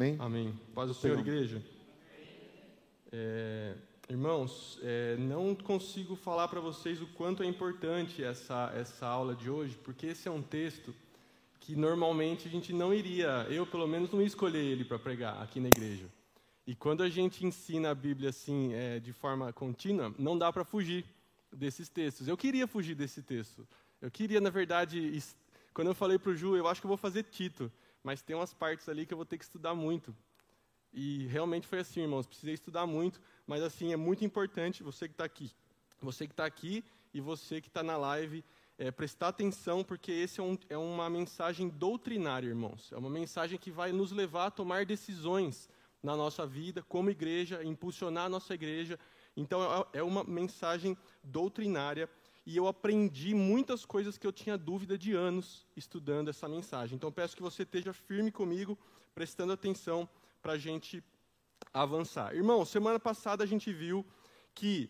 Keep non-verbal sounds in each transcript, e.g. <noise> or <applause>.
Amém? Amém. Paz do Senhor, igreja. É, irmãos, é, não consigo falar para vocês o quanto é importante essa, essa aula de hoje, porque esse é um texto que normalmente a gente não iria, eu pelo menos não ia escolher ele para pregar aqui na igreja. E quando a gente ensina a Bíblia assim, é, de forma contínua, não dá para fugir desses textos. Eu queria fugir desse texto. Eu queria, na verdade, quando eu falei para o Ju, eu acho que eu vou fazer Tito mas tem umas partes ali que eu vou ter que estudar muito. E realmente foi assim, irmãos, precisei estudar muito, mas assim, é muito importante você que está aqui, você que está aqui e você que está na live, é, prestar atenção, porque esse é, um, é uma mensagem doutrinária, irmãos. É uma mensagem que vai nos levar a tomar decisões na nossa vida, como igreja, impulsionar a nossa igreja. Então, é, é uma mensagem doutrinária e eu aprendi muitas coisas que eu tinha dúvida de anos estudando essa mensagem. Então peço que você esteja firme comigo, prestando atenção para a gente avançar. Irmão, semana passada a gente viu que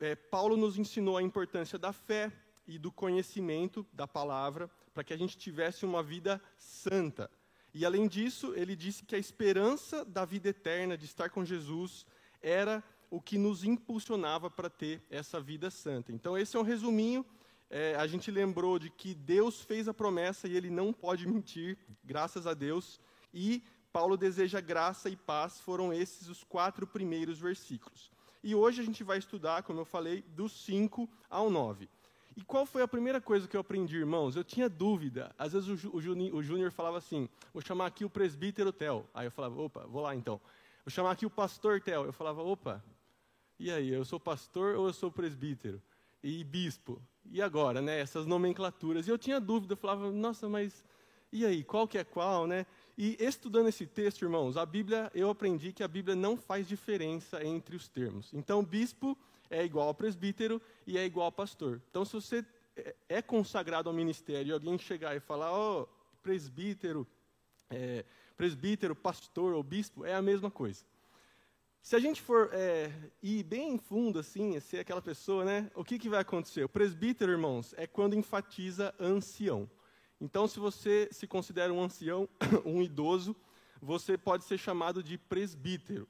é, Paulo nos ensinou a importância da fé e do conhecimento da palavra para que a gente tivesse uma vida santa. E além disso, ele disse que a esperança da vida eterna, de estar com Jesus, era o que nos impulsionava para ter essa vida santa. Então, esse é um resuminho. É, a gente lembrou de que Deus fez a promessa e ele não pode mentir, graças a Deus. E Paulo deseja graça e paz, foram esses os quatro primeiros versículos. E hoje a gente vai estudar, como eu falei, do 5 ao 9. E qual foi a primeira coisa que eu aprendi, irmãos? Eu tinha dúvida. Às vezes o, o Júnior falava assim: vou chamar aqui o presbítero Tel. Aí eu falava: opa, vou lá então. Vou chamar aqui o pastor Tel. Eu falava: opa, e aí, eu sou pastor ou eu sou presbítero? E bispo? E agora, né? Essas nomenclaturas. E eu tinha dúvida, eu falava, nossa, mas e aí, qual que é qual, né? E estudando esse texto, irmãos, a Bíblia, eu aprendi que a Bíblia não faz diferença entre os termos. Então, bispo é igual ao presbítero e é igual ao pastor. Então, se você é, é consagrado ao ministério e alguém chegar e falar, ó, oh, presbítero, é, presbítero, pastor ou bispo, é a mesma coisa. Se a gente for é, ir bem fundo, assim, ser aquela pessoa, né? O que, que vai acontecer? O presbítero, irmãos, é quando enfatiza ancião. Então, se você se considera um ancião, <coughs> um idoso, você pode ser chamado de presbítero.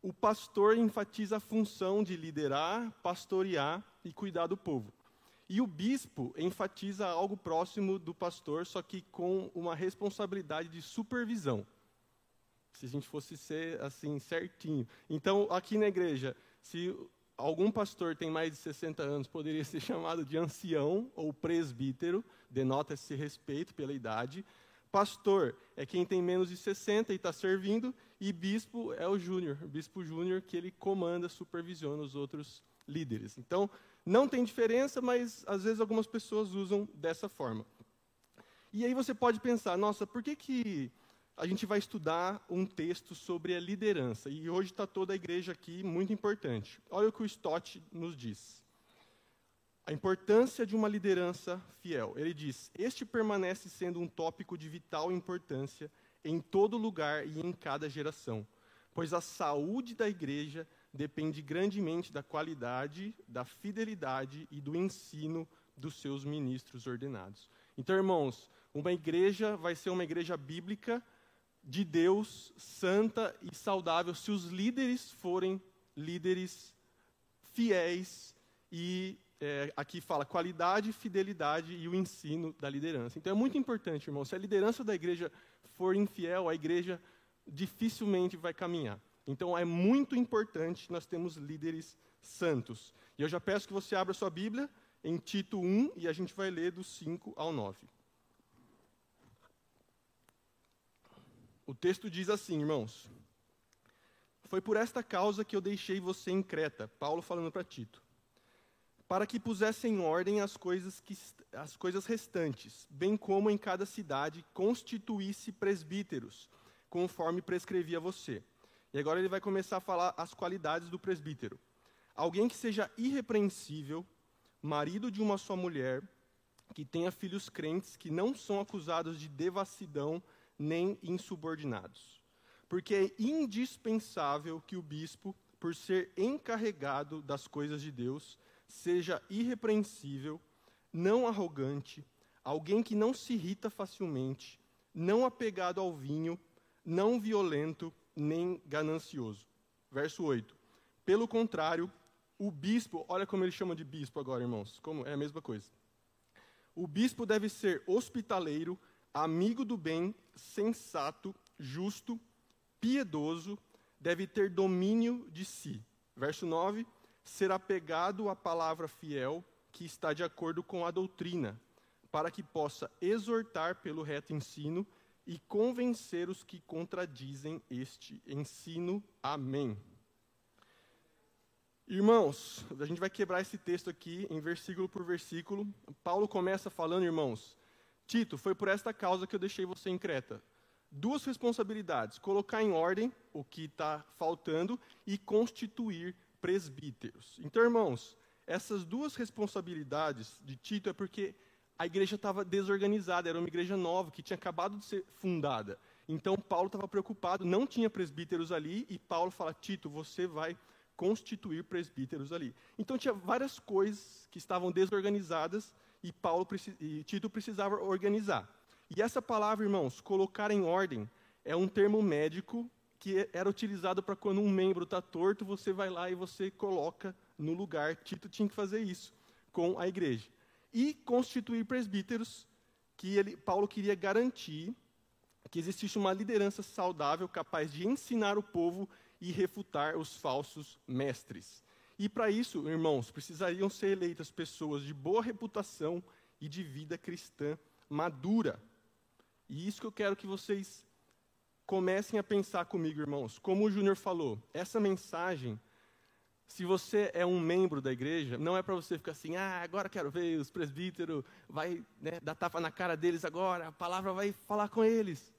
O pastor enfatiza a função de liderar, pastorear e cuidar do povo. E o bispo enfatiza algo próximo do pastor, só que com uma responsabilidade de supervisão se a gente fosse ser assim certinho. Então, aqui na igreja, se algum pastor tem mais de 60 anos, poderia <laughs> ser chamado de ancião ou presbítero, denota esse respeito pela idade. Pastor é quem tem menos de 60 e está servindo, e bispo é o júnior, bispo júnior que ele comanda, supervisiona os outros líderes. Então, não tem diferença, mas às vezes algumas pessoas usam dessa forma. E aí você pode pensar, nossa, por que, que a gente vai estudar um texto sobre a liderança. E hoje está toda a igreja aqui, muito importante. Olha o que o Stott nos diz. A importância de uma liderança fiel. Ele diz: Este permanece sendo um tópico de vital importância em todo lugar e em cada geração, pois a saúde da igreja depende grandemente da qualidade, da fidelidade e do ensino dos seus ministros ordenados. Então, irmãos, uma igreja vai ser uma igreja bíblica de Deus santa e saudável se os líderes forem líderes fiéis e é, aqui fala qualidade, fidelidade e o ensino da liderança. Então é muito importante, irmão. Se a liderança da igreja for infiel, a igreja dificilmente vai caminhar. Então é muito importante nós temos líderes santos. E eu já peço que você abra sua Bíblia em Tito 1 e a gente vai ler do 5 ao 9. O texto diz assim, irmãos: Foi por esta causa que eu deixei você em Creta, Paulo falando para Tito, para que pusesse em ordem as coisas, que, as coisas restantes, bem como em cada cidade constituísse presbíteros, conforme prescrevia você. E agora ele vai começar a falar as qualidades do presbítero. Alguém que seja irrepreensível, marido de uma só mulher, que tenha filhos crentes, que não são acusados de devassidão, nem insubordinados. Porque é indispensável que o bispo, por ser encarregado das coisas de Deus, seja irrepreensível, não arrogante, alguém que não se irrita facilmente, não apegado ao vinho, não violento nem ganancioso. Verso 8. Pelo contrário, o bispo, olha como ele chama de bispo agora, irmãos, como é a mesma coisa. O bispo deve ser hospitaleiro, amigo do bem, sensato, justo, piedoso, deve ter domínio de si. Verso 9: ser apegado à palavra fiel, que está de acordo com a doutrina, para que possa exortar pelo reto ensino e convencer os que contradizem este ensino. Amém. Irmãos, a gente vai quebrar esse texto aqui em versículo por versículo. Paulo começa falando, irmãos, Tito, foi por esta causa que eu deixei você em Creta. Duas responsabilidades: colocar em ordem o que está faltando e constituir presbíteros. Então, irmãos, essas duas responsabilidades de Tito é porque a igreja estava desorganizada, era uma igreja nova que tinha acabado de ser fundada. Então, Paulo estava preocupado, não tinha presbíteros ali, e Paulo fala: Tito, você vai constituir presbíteros ali. Então, tinha várias coisas que estavam desorganizadas e, Paulo, e Tito precisava organizar. E essa palavra, irmãos, colocar em ordem, é um termo médico que era utilizado para quando um membro está torto, você vai lá e você coloca no lugar. Tito tinha que fazer isso com a igreja. E constituir presbíteros, que ele, Paulo queria garantir que existisse uma liderança saudável capaz de ensinar o povo e refutar os falsos mestres. E para isso, irmãos, precisariam ser eleitas pessoas de boa reputação e de vida cristã madura. E isso que eu quero que vocês comecem a pensar comigo, irmãos. Como o Júnior falou, essa mensagem, se você é um membro da igreja, não é para você ficar assim, ah, agora quero ver os presbíteros, vai né, dar tapa na cara deles agora, a palavra vai falar com eles.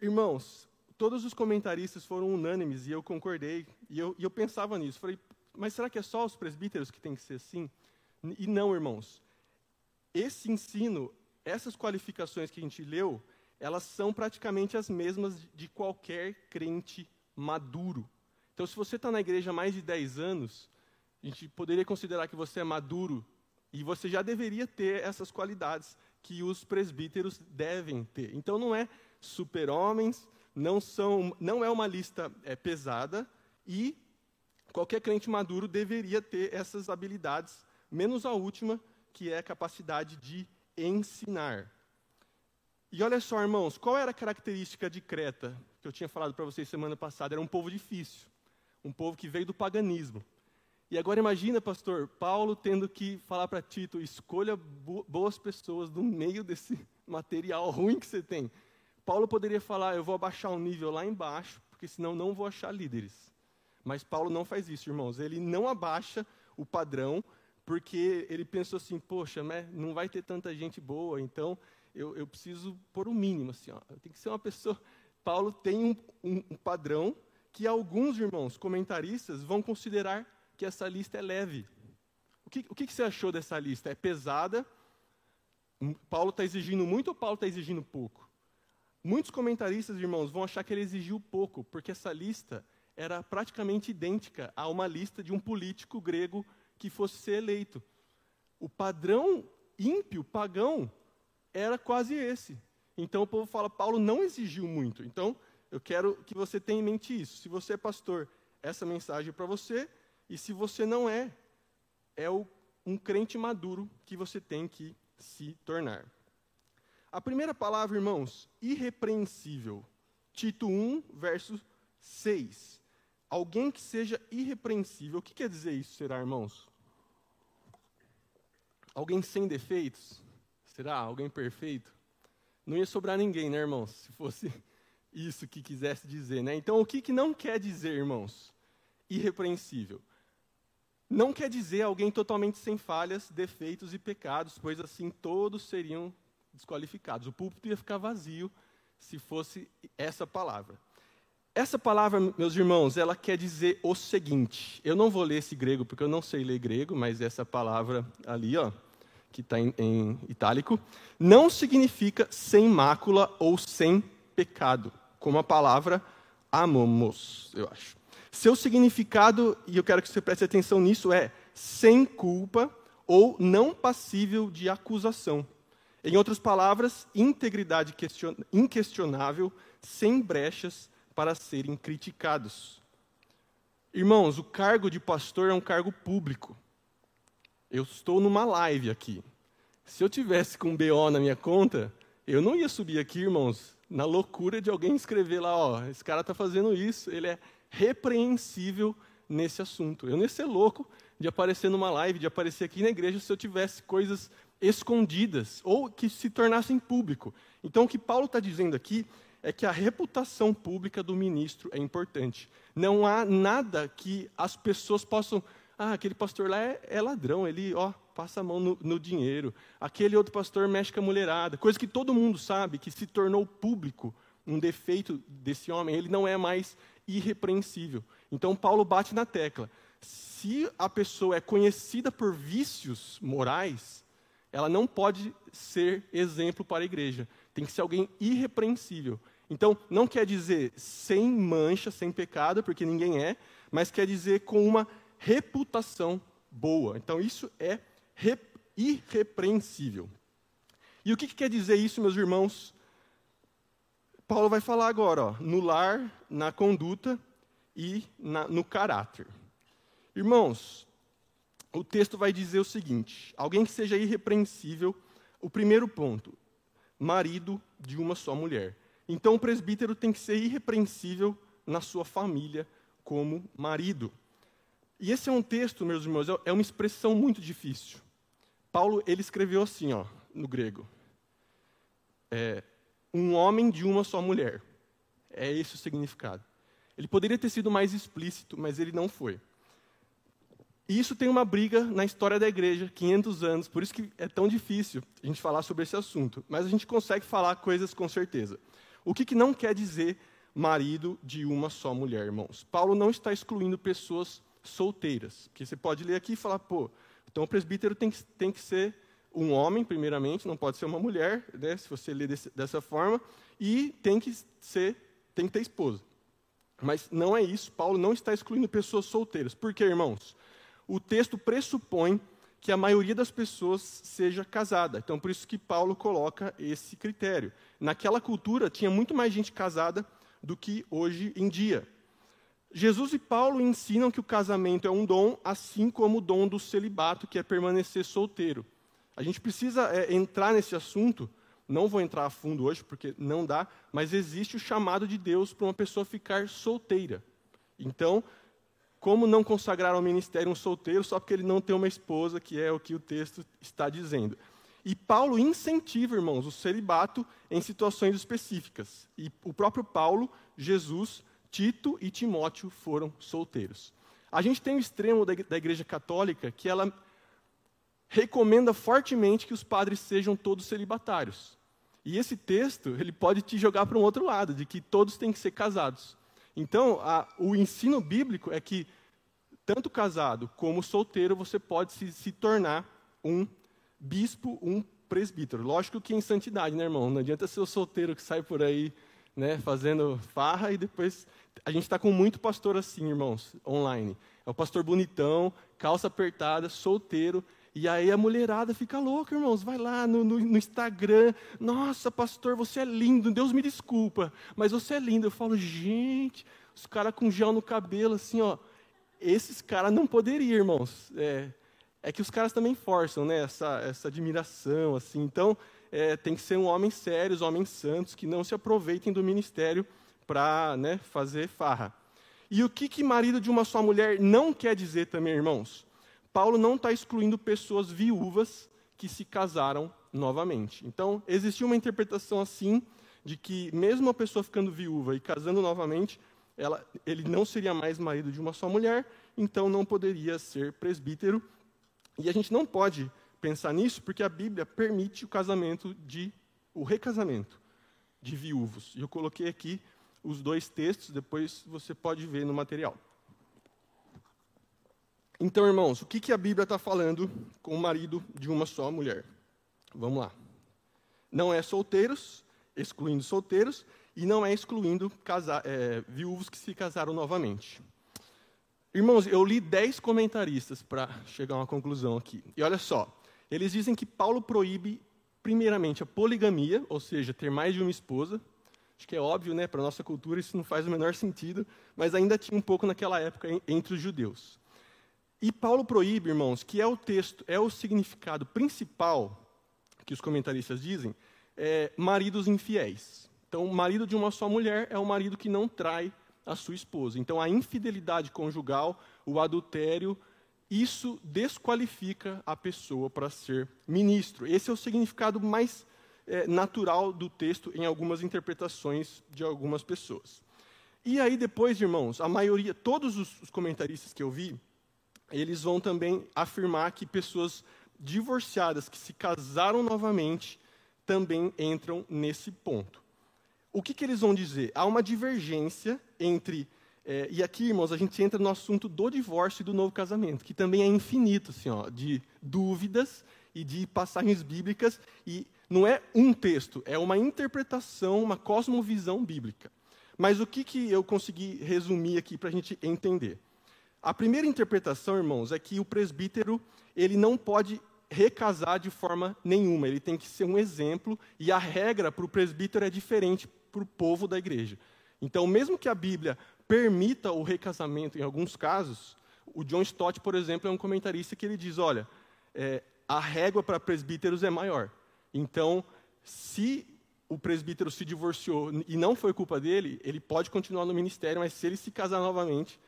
Irmãos, todos os comentaristas foram unânimes e eu concordei, e eu, e eu pensava nisso. Falei, mas será que é só os presbíteros que tem que ser assim? E não, irmãos. Esse ensino, essas qualificações que a gente leu, elas são praticamente as mesmas de qualquer crente maduro. Então, se você está na igreja há mais de 10 anos, a gente poderia considerar que você é maduro e você já deveria ter essas qualidades que os presbíteros devem ter. Então, não é super-homens, não, são, não é uma lista é, pesada e qualquer crente maduro deveria ter essas habilidades, menos a última, que é a capacidade de ensinar. E olha só, irmãos, qual era a característica de Creta, que eu tinha falado para vocês semana passada? Era um povo difícil, um povo que veio do paganismo. E agora imagina, pastor, Paulo tendo que falar para Tito, escolha boas pessoas no meio desse <laughs> material ruim que você tem. Paulo poderia falar, eu vou abaixar o nível lá embaixo, porque senão não vou achar líderes. Mas Paulo não faz isso, irmãos. Ele não abaixa o padrão, porque ele pensou assim, poxa, né, não vai ter tanta gente boa, então eu, eu preciso pôr o mínimo, assim, ó. Tem que ser uma pessoa. <laughs> Paulo tem um, um, um padrão que alguns irmãos comentaristas vão considerar que essa lista é leve. O que, o que você achou dessa lista? É pesada? Paulo está exigindo muito ou Paulo está exigindo pouco? Muitos comentaristas, irmãos, vão achar que ele exigiu pouco, porque essa lista era praticamente idêntica a uma lista de um político grego que fosse ser eleito. O padrão ímpio, pagão, era quase esse. Então o povo fala, Paulo não exigiu muito. Então eu quero que você tenha em mente isso. Se você é pastor, essa mensagem é para você. E se você não é, é o, um crente maduro que você tem que se tornar. A primeira palavra, irmãos, irrepreensível. Tito 1, verso 6. Alguém que seja irrepreensível. O que quer dizer isso, será, irmãos? Alguém sem defeitos? Será alguém perfeito? Não ia sobrar ninguém, né, irmãos? Se fosse <laughs> isso que quisesse dizer, né? Então, o que, que não quer dizer, irmãos? Irrepreensível. Não quer dizer alguém totalmente sem falhas, defeitos e pecados, pois assim todos seriam desqualificados. O púlpito ia ficar vazio se fosse essa palavra. Essa palavra, meus irmãos, ela quer dizer o seguinte. Eu não vou ler esse grego porque eu não sei ler grego, mas essa palavra ali, ó, que está em, em itálico, não significa sem mácula ou sem pecado, como a palavra amamos, eu acho. Seu significado, e eu quero que você preste atenção nisso, é sem culpa ou não passível de acusação. Em outras palavras, integridade inquestionável, sem brechas para serem criticados. Irmãos, o cargo de pastor é um cargo público. Eu estou numa live aqui. Se eu tivesse com BO na minha conta, eu não ia subir aqui, irmãos, na loucura de alguém escrever lá, ó, esse cara está fazendo isso, ele é repreensível nesse assunto. Eu não ia ser louco de aparecer numa live, de aparecer aqui na igreja se eu tivesse coisas escondidas ou que se tornassem público. Então, o que Paulo está dizendo aqui é que a reputação pública do ministro é importante. Não há nada que as pessoas possam. Ah, aquele pastor lá é, é ladrão, ele ó, passa a mão no, no, dinheiro. Aquele outro pastor mexe com a mulherada. Coisa que todo mundo sabe, que se tornou público um defeito desse homem. Ele não é mais irrepreensível. Então, Paulo bate na tecla. Se a pessoa é conhecida por vícios morais, ela não pode ser exemplo para a igreja. Tem que ser alguém irrepreensível. Então, não quer dizer sem mancha, sem pecado, porque ninguém é, mas quer dizer com uma reputação boa. Então, isso é irrepreensível. E o que, que quer dizer isso, meus irmãos? Paulo vai falar agora, ó, no lar, na conduta e na, no caráter. Irmãos, o texto vai dizer o seguinte: alguém que seja irrepreensível, o primeiro ponto, marido de uma só mulher. Então, o presbítero tem que ser irrepreensível na sua família como marido. E esse é um texto, meus irmãos, é, é uma expressão muito difícil. Paulo ele escreveu assim, ó, no grego: é, um homem de uma só mulher. É esse o significado. Ele poderia ter sido mais explícito, mas ele não foi. E isso tem uma briga na história da igreja, 500 anos, por isso que é tão difícil a gente falar sobre esse assunto. Mas a gente consegue falar coisas com certeza. O que, que não quer dizer marido de uma só mulher, irmãos? Paulo não está excluindo pessoas solteiras. Porque você pode ler aqui e falar, pô, então o presbítero tem que, tem que ser um homem, primeiramente, não pode ser uma mulher, né, se você ler desse, dessa forma, e tem que ser, tem que ter esposa. Mas não é isso, Paulo não está excluindo pessoas solteiras. Por quê, irmãos? O texto pressupõe que a maioria das pessoas seja casada. Então, por isso que Paulo coloca esse critério. Naquela cultura, tinha muito mais gente casada do que hoje em dia. Jesus e Paulo ensinam que o casamento é um dom, assim como o dom do celibato, que é permanecer solteiro. A gente precisa é, entrar nesse assunto, não vou entrar a fundo hoje, porque não dá, mas existe o chamado de Deus para uma pessoa ficar solteira. Então, como não consagrar ao ministério um solteiro só porque ele não tem uma esposa, que é o que o texto está dizendo. E Paulo incentiva, irmãos, o celibato em situações específicas. E o próprio Paulo, Jesus, Tito e Timóteo foram solteiros. A gente tem o extremo da Igreja Católica que ela recomenda fortemente que os padres sejam todos celibatários. E esse texto, ele pode te jogar para um outro lado, de que todos têm que ser casados. Então, a, o ensino bíblico é que, tanto casado como solteiro, você pode se, se tornar um bispo, um presbítero. Lógico que em santidade, né, irmão? Não adianta ser o solteiro que sai por aí né, fazendo farra e depois. A gente está com muito pastor assim, irmãos, online. É o pastor bonitão, calça apertada, solteiro. E aí a mulherada fica louca, irmãos. Vai lá no, no, no, Instagram. Nossa, pastor, você é lindo. Deus me desculpa, mas você é lindo. Eu falo, gente, os caras com gel no cabelo, assim, ó. Esses caras não poderiam, irmãos. É, é que os caras também forçam, né? Essa, essa admiração, assim. Então, é, tem que ser um homem sério, homens santos, que não se aproveitem do ministério para né, fazer farra. E o que, que marido de uma só mulher não quer dizer também, irmãos? Paulo não está excluindo pessoas viúvas que se casaram novamente. Então, existiu uma interpretação assim, de que mesmo a pessoa ficando viúva e casando novamente, ela, ele não seria mais marido de uma só mulher, então não poderia ser presbítero. E a gente não pode pensar nisso porque a Bíblia permite o casamento de o recasamento de viúvos. E eu coloquei aqui os dois textos, depois você pode ver no material. Então, irmãos, o que, que a Bíblia está falando com o marido de uma só mulher? Vamos lá. Não é solteiros, excluindo solteiros, e não é excluindo casa, é, viúvos que se casaram novamente. Irmãos, eu li dez comentaristas para chegar a uma conclusão aqui. E olha só, eles dizem que Paulo proíbe, primeiramente, a poligamia, ou seja, ter mais de uma esposa. Acho que é óbvio, né? Para a nossa cultura isso não faz o menor sentido, mas ainda tinha um pouco naquela época entre os judeus. E Paulo proíbe, irmãos, que é o texto, é o significado principal que os comentaristas dizem, é maridos infiéis. Então, o marido de uma só mulher é o marido que não trai a sua esposa. Então, a infidelidade conjugal, o adultério, isso desqualifica a pessoa para ser ministro. Esse é o significado mais é, natural do texto em algumas interpretações de algumas pessoas. E aí, depois, irmãos, a maioria, todos os, comentaristas que eu vi, eles vão também afirmar que pessoas divorciadas que se casaram novamente também entram nesse ponto. O que, que eles vão dizer? Há uma divergência entre. É, e aqui, irmãos, a gente entra no assunto do divórcio e do novo casamento, que também é infinito, assim, ó, de dúvidas e de passagens bíblicas. E não é um texto, é uma interpretação, uma cosmovisão bíblica. Mas o que, que eu consegui resumir aqui para a gente entender? A primeira interpretação, irmãos, é que o presbítero ele não pode recasar de forma nenhuma. Ele tem que ser um exemplo e a regra para o presbítero é diferente para o povo da igreja. Então, mesmo que a Bíblia permita o recasamento em alguns casos, o John Stott, por exemplo, é um comentarista que ele diz: olha, é, a régua para presbíteros é maior. Então, se o presbítero se divorciou e não foi culpa dele, ele pode continuar no ministério, mas se ele se casar novamente,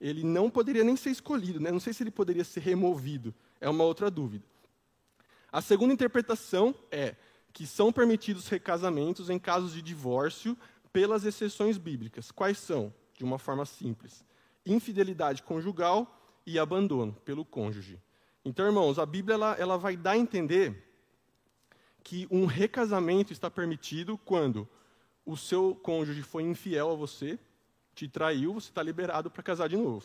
ele não poderia nem ser escolhido, né? não sei se ele poderia ser removido, é uma outra dúvida. A segunda interpretação é que são permitidos recasamentos em casos de divórcio pelas exceções bíblicas. Quais são? De uma forma simples: infidelidade conjugal e abandono pelo cônjuge. Então, irmãos, a Bíblia ela, ela vai dar a entender que um recasamento está permitido quando o seu cônjuge foi infiel a você, te traiu, você está liberado para casar de novo.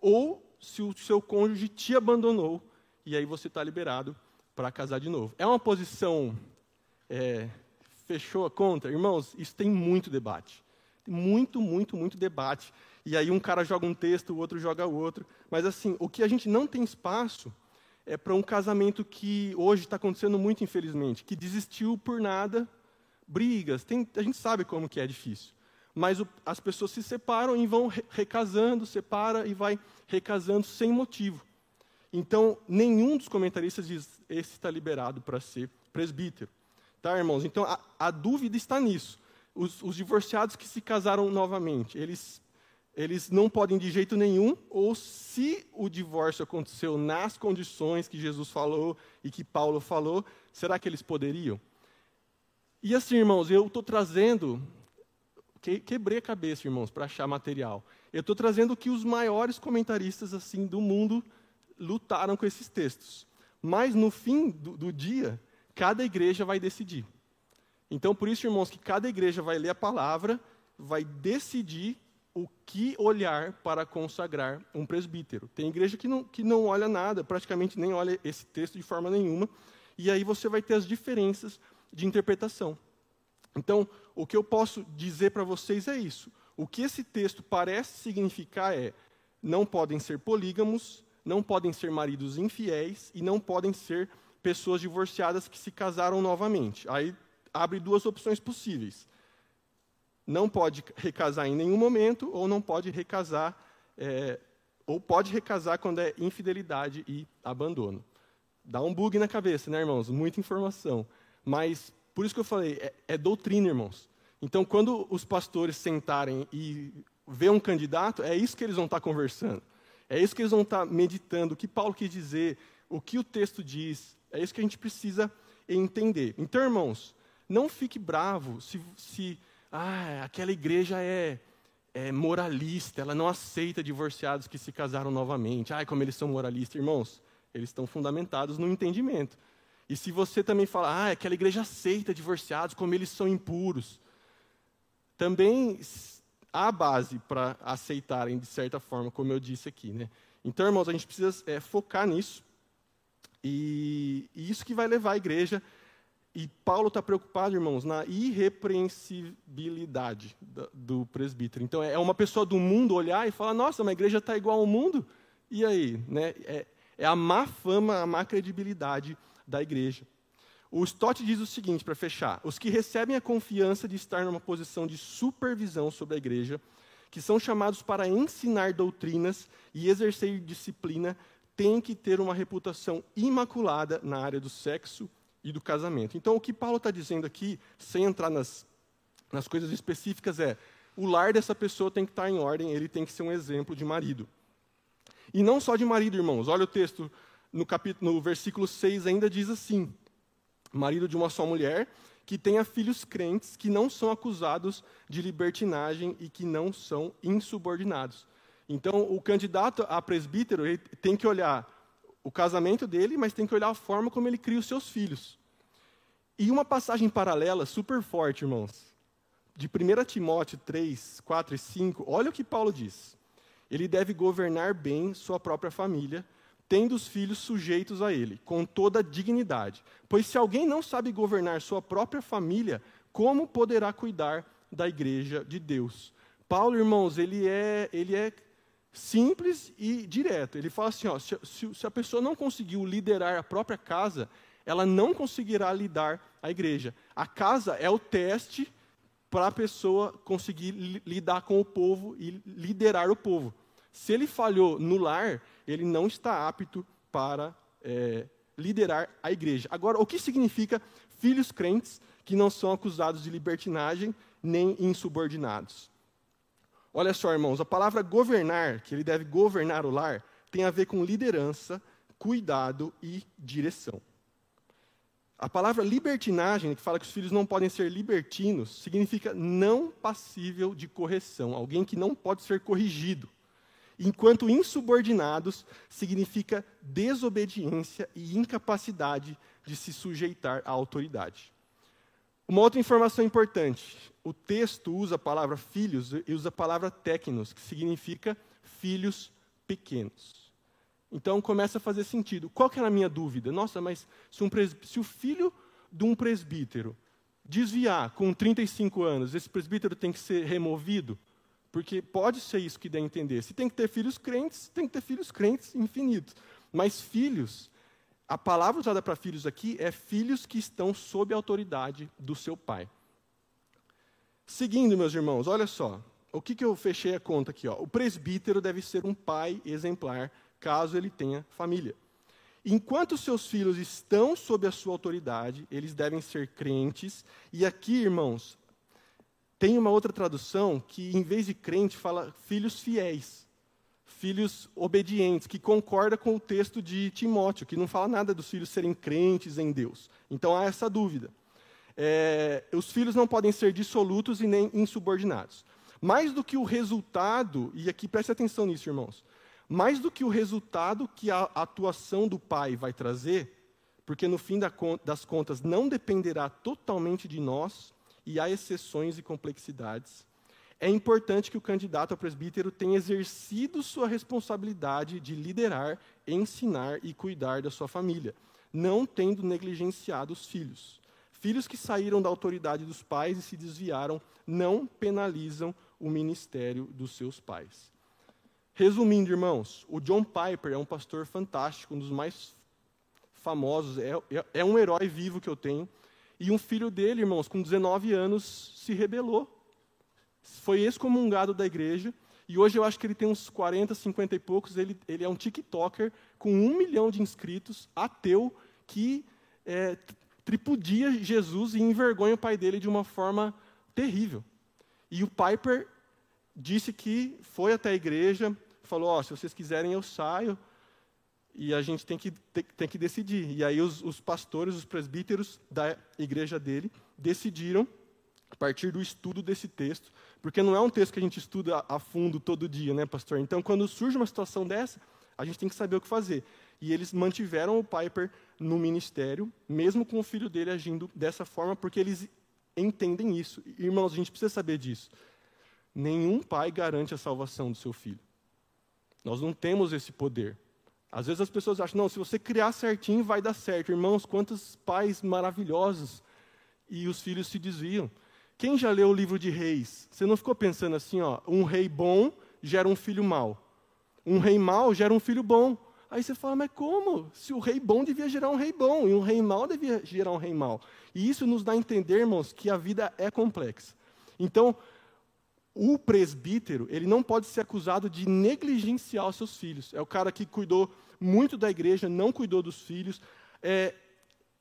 Ou se o seu cônjuge te abandonou, e aí você está liberado para casar de novo. É uma posição. É, fechou a conta? Irmãos, isso tem muito debate. Muito, muito, muito debate. E aí um cara joga um texto, o outro joga outro. Mas assim, o que a gente não tem espaço é para um casamento que hoje está acontecendo muito, infelizmente, que desistiu por nada, brigas. Tem, a gente sabe como que é difícil mas o, as pessoas se separam e vão recasando, separa e vai recasando sem motivo. Então, nenhum dos comentaristas diz esse está liberado para ser presbítero. Tá, irmãos? Então, a, a dúvida está nisso. Os, os, divorciados que se casaram novamente, eles, eles não podem de jeito nenhum, ou se o divórcio aconteceu nas condições que Jesus falou e que Paulo falou, será que eles poderiam? E assim, irmãos, eu estou trazendo que, quebrei a cabeça, irmãos, para achar material. Eu estou trazendo que os maiores comentaristas assim do mundo lutaram com esses textos. Mas no fim do, do dia, cada igreja vai decidir. Então, por isso, irmãos, que cada igreja vai ler a palavra, vai decidir o que olhar para consagrar um presbítero. Tem igreja que não, que não olha nada, praticamente nem olha esse texto de forma nenhuma, e aí você vai ter as diferenças de interpretação. Então, o que eu posso dizer para vocês é isso. O que esse texto parece significar é: não podem ser polígamos, não podem ser maridos infiéis e não podem ser pessoas divorciadas que se casaram novamente. Aí abre duas opções possíveis. Não pode recasar em nenhum momento, ou não pode recasar, é, ou pode recasar quando é infidelidade e abandono. Dá um bug na cabeça, né, irmãos? Muita informação. Mas por isso que eu falei, é, é doutrina, irmãos. Então, quando os pastores sentarem e ver um candidato, é isso que eles vão estar conversando. É isso que eles vão estar meditando, o que Paulo quis dizer, o que o texto diz. É isso que a gente precisa entender. Então, irmãos, não fique bravo se, se ah, aquela igreja é, é moralista, ela não aceita divorciados que se casaram novamente. Ai, como eles são moralistas. Irmãos, eles estão fundamentados no entendimento. E se você também fala, ah, aquela igreja aceita divorciados, como eles são impuros, também há base para aceitarem de certa forma, como eu disse aqui. Né? Então, irmãos, a gente precisa é, focar nisso. E, e, isso que vai levar a igreja. E Paulo está preocupado, irmãos, na irrepreensibilidade do, presbítero. Então, é uma pessoa do mundo olhar e falar: nossa, uma igreja está igual ao mundo. E aí? Né? É, é a má fama, a má credibilidade da igreja. O Stott diz o seguinte, para fechar: os que recebem a confiança de estar numa posição de supervisão sobre a igreja, que são chamados para ensinar doutrinas e exercer disciplina, têm que ter uma reputação imaculada na área do sexo e do casamento. Então, o que Paulo está dizendo aqui, sem entrar nas, nas coisas específicas, é: o lar dessa pessoa tem que estar em ordem, ele tem que ser um exemplo de marido. E não só de marido, irmãos. Olha o texto no, capítulo, no versículo 6 ainda diz assim: marido de uma só mulher, que tenha filhos crentes que não são acusados de libertinagem e que não são insubordinados. Então, o candidato a presbítero tem que olhar o casamento dele, mas tem que olhar a forma como ele cria os seus filhos. E uma passagem paralela super forte, irmãos, de 1 Timóteo 3, 4 e 5, olha o que Paulo diz. Ele deve governar bem sua própria família, tendo os filhos sujeitos a ele, com toda dignidade. Pois se alguém não sabe governar sua própria família, como poderá cuidar da igreja de Deus? Paulo, irmãos, ele é, ele é simples e direto. Ele fala assim: ó, se, se, a pessoa não conseguiu liderar a própria casa, ela não conseguirá lidar a igreja. A casa é o teste para a pessoa conseguir lidar com o povo e liderar o povo. Se ele falhou no lar, ele não está apto para é, liderar a igreja. Agora, o que significa filhos crentes que não são acusados de libertinagem nem insubordinados? Olha só, irmãos, a palavra governar, que ele deve governar o lar, tem a ver com liderança, cuidado e direção. A palavra libertinagem, que fala que os filhos não podem ser libertinos, significa não passível de correção, alguém que não pode ser corrigido enquanto insubordinados significa desobediência e incapacidade de se sujeitar à autoridade. Uma outra informação importante: o texto usa a palavra filhos e usa a palavra técnicos, que significa filhos pequenos. Então começa a fazer sentido. Qual que era a minha dúvida? Nossa, mas se, um se o filho de um presbítero desviar com 35 anos, esse presbítero tem que ser removido? Porque pode ser isso que dá a entender. Se tem que ter filhos crentes, tem que ter filhos crentes infinitos. Mas filhos, a palavra usada para filhos aqui é filhos que estão sob a autoridade do seu pai. Seguindo, meus irmãos, olha só. O que, que eu fechei a conta aqui? Ó? O presbítero deve ser um pai exemplar, caso ele tenha família. Enquanto seus filhos estão sob a sua autoridade, eles devem ser crentes. E aqui, irmãos, tem uma outra tradução que, em vez de crente, fala filhos fiéis, filhos obedientes, que concorda com o texto de Timóteo, que não fala nada dos filhos serem crentes em Deus. Então há essa dúvida. É, os filhos não podem ser dissolutos e nem insubordinados. Mais do que o resultado, e aqui preste atenção nisso, irmãos, mais do que o resultado que a atuação do pai vai trazer, porque no fim das contas não dependerá totalmente de nós, e há exceções e complexidades, é importante que o candidato a presbítero tenha exercido sua responsabilidade de liderar, ensinar e cuidar da sua família, não tendo negligenciado os filhos. Filhos que saíram da autoridade dos pais e se desviaram não penalizam o ministério dos seus pais. Resumindo, irmãos, o John Piper é um pastor fantástico, um dos mais famosos, é, é, é um herói vivo que eu tenho. E um filho dele, irmãos, com 19 anos, se rebelou. Foi excomungado da igreja. E hoje eu acho que ele tem uns 40, 50 e poucos. Ele, ele é um TikToker com um milhão de inscritos, ateu, que é, tripudia Jesus e envergonha o pai dele de uma forma terrível. E o Piper disse que foi até a igreja, falou: oh, se vocês quiserem eu saio, e a gente tem que, tem, tem que decidir. E aí os, os, pastores, os presbíteros da igreja dele decidiram, a partir do estudo desse texto, porque não é um texto que a gente estuda a, fundo todo dia, né, pastor? Então, quando surge uma situação dessa, a gente tem que saber o que fazer. E eles mantiveram o Piper no ministério, mesmo com o filho dele agindo dessa forma, porque eles entendem isso. Irmãos, a gente precisa saber disso. Nenhum pai garante a salvação do seu filho. Nós não temos esse poder. Às vezes as pessoas acham, não, se você criar certinho vai dar certo. Irmãos, quantos pais maravilhosos e os filhos se desviam. Quem já leu o livro de reis? Você não ficou pensando assim, ó, um rei bom gera um filho mau. Um rei mau gera um filho bom. Aí você fala, mas como? Se o rei bom devia gerar um rei bom, e um rei mau devia gerar um rei mau. E isso nos dá a entender, irmãos, que a vida é complexa. Então, o presbítero, ele não pode ser acusado de negligenciar os seus filhos. É o cara que cuidou muito da igreja, não cuidou dos filhos. É,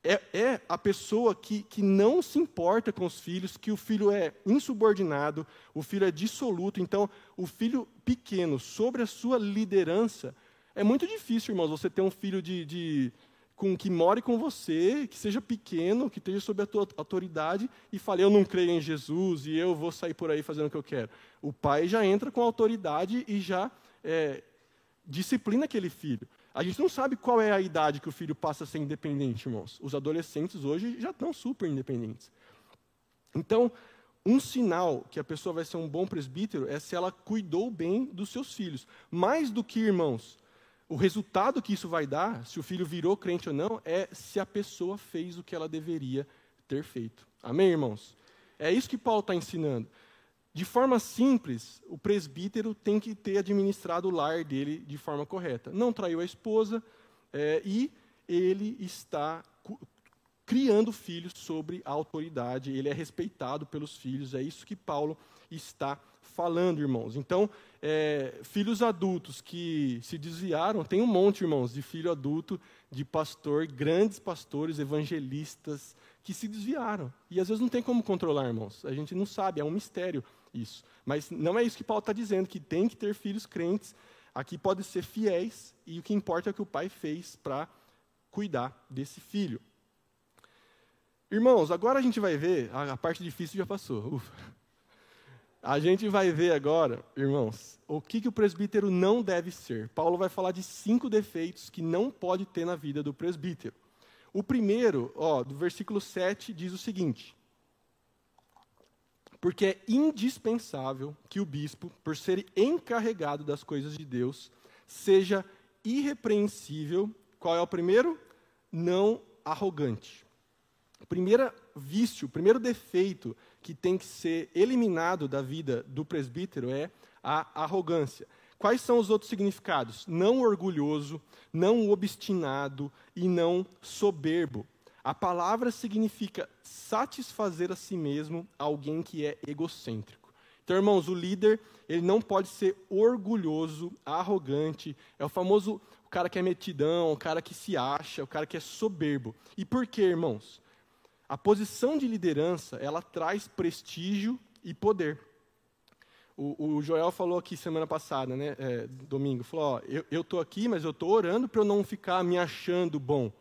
é, é, a pessoa que, que não se importa com os filhos, que o filho é insubordinado, o filho é dissoluto. Então, o filho pequeno, sobre a sua liderança, é muito difícil, irmãos, você ter um filho de, de com, que more com você, que seja pequeno, que esteja sob a tua autoridade e fale, eu não creio em Jesus e eu vou sair por aí fazendo o que eu quero. O pai já entra com autoridade e já é, disciplina aquele filho. A gente não sabe qual é a idade que o filho passa a ser independente, irmãos. Os adolescentes hoje já estão super independentes. Então, um sinal que a pessoa vai ser um bom presbítero é se ela cuidou bem dos seus filhos. Mais do que, irmãos, o resultado que isso vai dar, se o filho virou crente ou não, é se a pessoa fez o que ela deveria ter feito. Amém, irmãos? É isso que Paulo está ensinando. De forma simples, o presbítero tem que ter administrado o lar dele de forma correta. Não traiu a esposa é, e ele está criando filhos sobre a autoridade, ele é respeitado pelos filhos. É isso que Paulo está falando, irmãos. Então, é, filhos adultos que se desviaram, tem um monte, irmãos, de filho adulto, de pastor, grandes pastores, evangelistas, que se desviaram. E às vezes não tem como controlar, irmãos. A gente não sabe, é um mistério isso. Mas não é isso que Paulo está dizendo, que tem que ter filhos crentes. Aqui pode ser fiéis, e o que importa é o que o pai fez para cuidar desse filho. Irmãos, agora a gente vai ver, a, a parte difícil já passou. Ufa. A gente vai ver agora, irmãos, o que, que o presbítero não deve ser. Paulo vai falar de cinco defeitos que não pode ter na vida do presbítero. O primeiro, ó, do versículo 7, diz o seguinte: Porque é indispensável que o bispo, por ser encarregado das coisas de Deus, seja irrepreensível. Qual é o primeiro? Não arrogante. O primeiro vício, o primeiro defeito que tem que ser eliminado da vida do presbítero é a arrogância. Quais são os outros significados? Não orgulhoso, não obstinado e não soberbo. A palavra significa satisfazer a si mesmo alguém que é egocêntrico. Então, irmãos, o líder, ele não pode ser orgulhoso, arrogante, é o famoso o cara que é metidão, o cara que se acha, o cara que é soberbo. E por quê, irmãos? A posição de liderança, ela traz prestígio e poder. O, o Joel falou aqui semana passada, né, é, domingo, falou, ó, eu estou aqui, mas eu estou orando para eu não ficar me achando bom.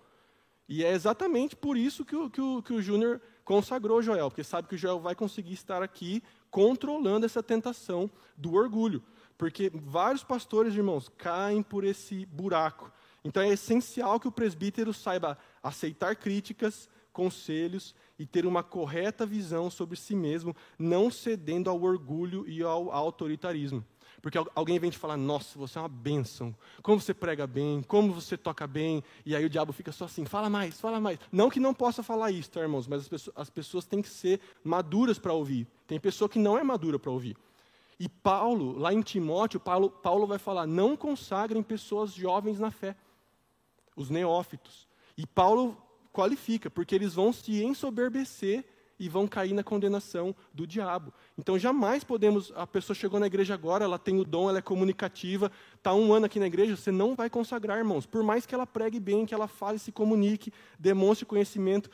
E é exatamente por isso que o, que o, que o Júnior consagrou Joel, porque sabe que o Joel vai conseguir estar aqui controlando essa tentação do orgulho. Porque vários pastores, irmãos, caem por esse buraco. Então é essencial que o presbítero saiba aceitar críticas, conselhos e ter uma correta visão sobre si mesmo, não cedendo ao orgulho e ao autoritarismo. Porque alguém vem te falar, nossa, você é uma bênção, como você prega bem, como você toca bem, e aí o diabo fica só assim, fala mais, fala mais. Não que não possa falar isso, tá, irmãos, mas as pessoas, as pessoas têm que ser maduras para ouvir. Tem pessoa que não é madura para ouvir. E Paulo, lá em Timóteo, Paulo, Paulo vai falar, não consagrem pessoas jovens na fé, os neófitos. E Paulo qualifica, porque eles vão se ensoberbecer e vão cair na condenação do diabo. Então jamais podemos, a pessoa chegou na igreja agora, ela tem o dom, ela é comunicativa, está um ano aqui na igreja, você não vai consagrar, irmãos. Por mais que ela pregue bem, que ela fale, se comunique, demonstre conhecimento,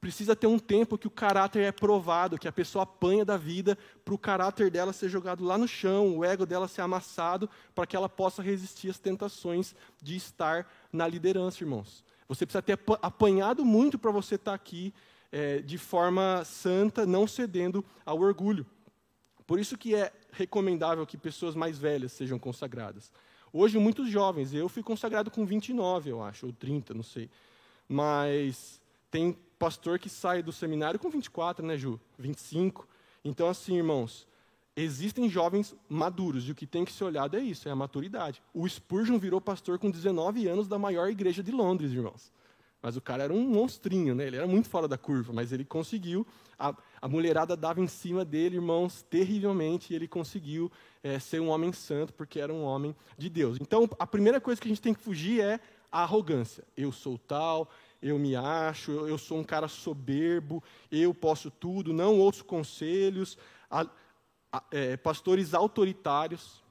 precisa ter um tempo que o caráter é provado, que a pessoa apanha da vida, para o caráter dela ser jogado lá no chão, o ego dela ser amassado, para que ela possa resistir às tentações de estar na liderança, irmãos. Você precisa ter apanhado muito para você estar tá aqui é, de forma santa, não cedendo ao orgulho. Por isso que é recomendável que pessoas mais velhas sejam consagradas. Hoje, muitos jovens, eu fui consagrado com 29, eu acho, ou 30, não sei. Mas tem pastor que sai do seminário com 24, né, Ju? 25. Então, assim, irmãos, Existem jovens maduros, e o que tem que ser olhado é isso, é a maturidade. O Spurgeon virou pastor com 19 anos da maior igreja de Londres, irmãos. Mas o cara era um monstrinho, né? ele era muito fora da curva, mas ele conseguiu. A, a mulherada dava em cima dele, irmãos, terrivelmente, e ele conseguiu é, ser um homem santo, porque era um homem de Deus. Então, a primeira coisa que a gente tem que fugir é a arrogância. Eu sou tal, eu me acho, eu, sou um cara soberbo, eu posso tudo, não ouço conselhos. A, é, pastores autoritários,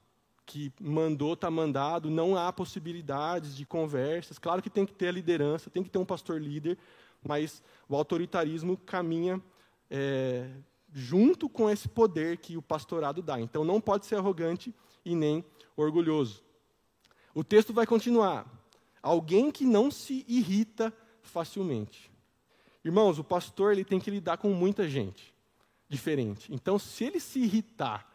que mandou, está mandado, não há possibilidades de conversas. Claro que tem que ter a liderança, tem que ter um pastor líder, mas o autoritarismo caminha é, junto com esse poder que o pastorado dá. Então não pode ser arrogante e nem orgulhoso. O texto vai continuar. Alguém que não se irrita facilmente. Irmãos, o pastor ele tem que lidar com muita gente diferente. Então, se ele se irritar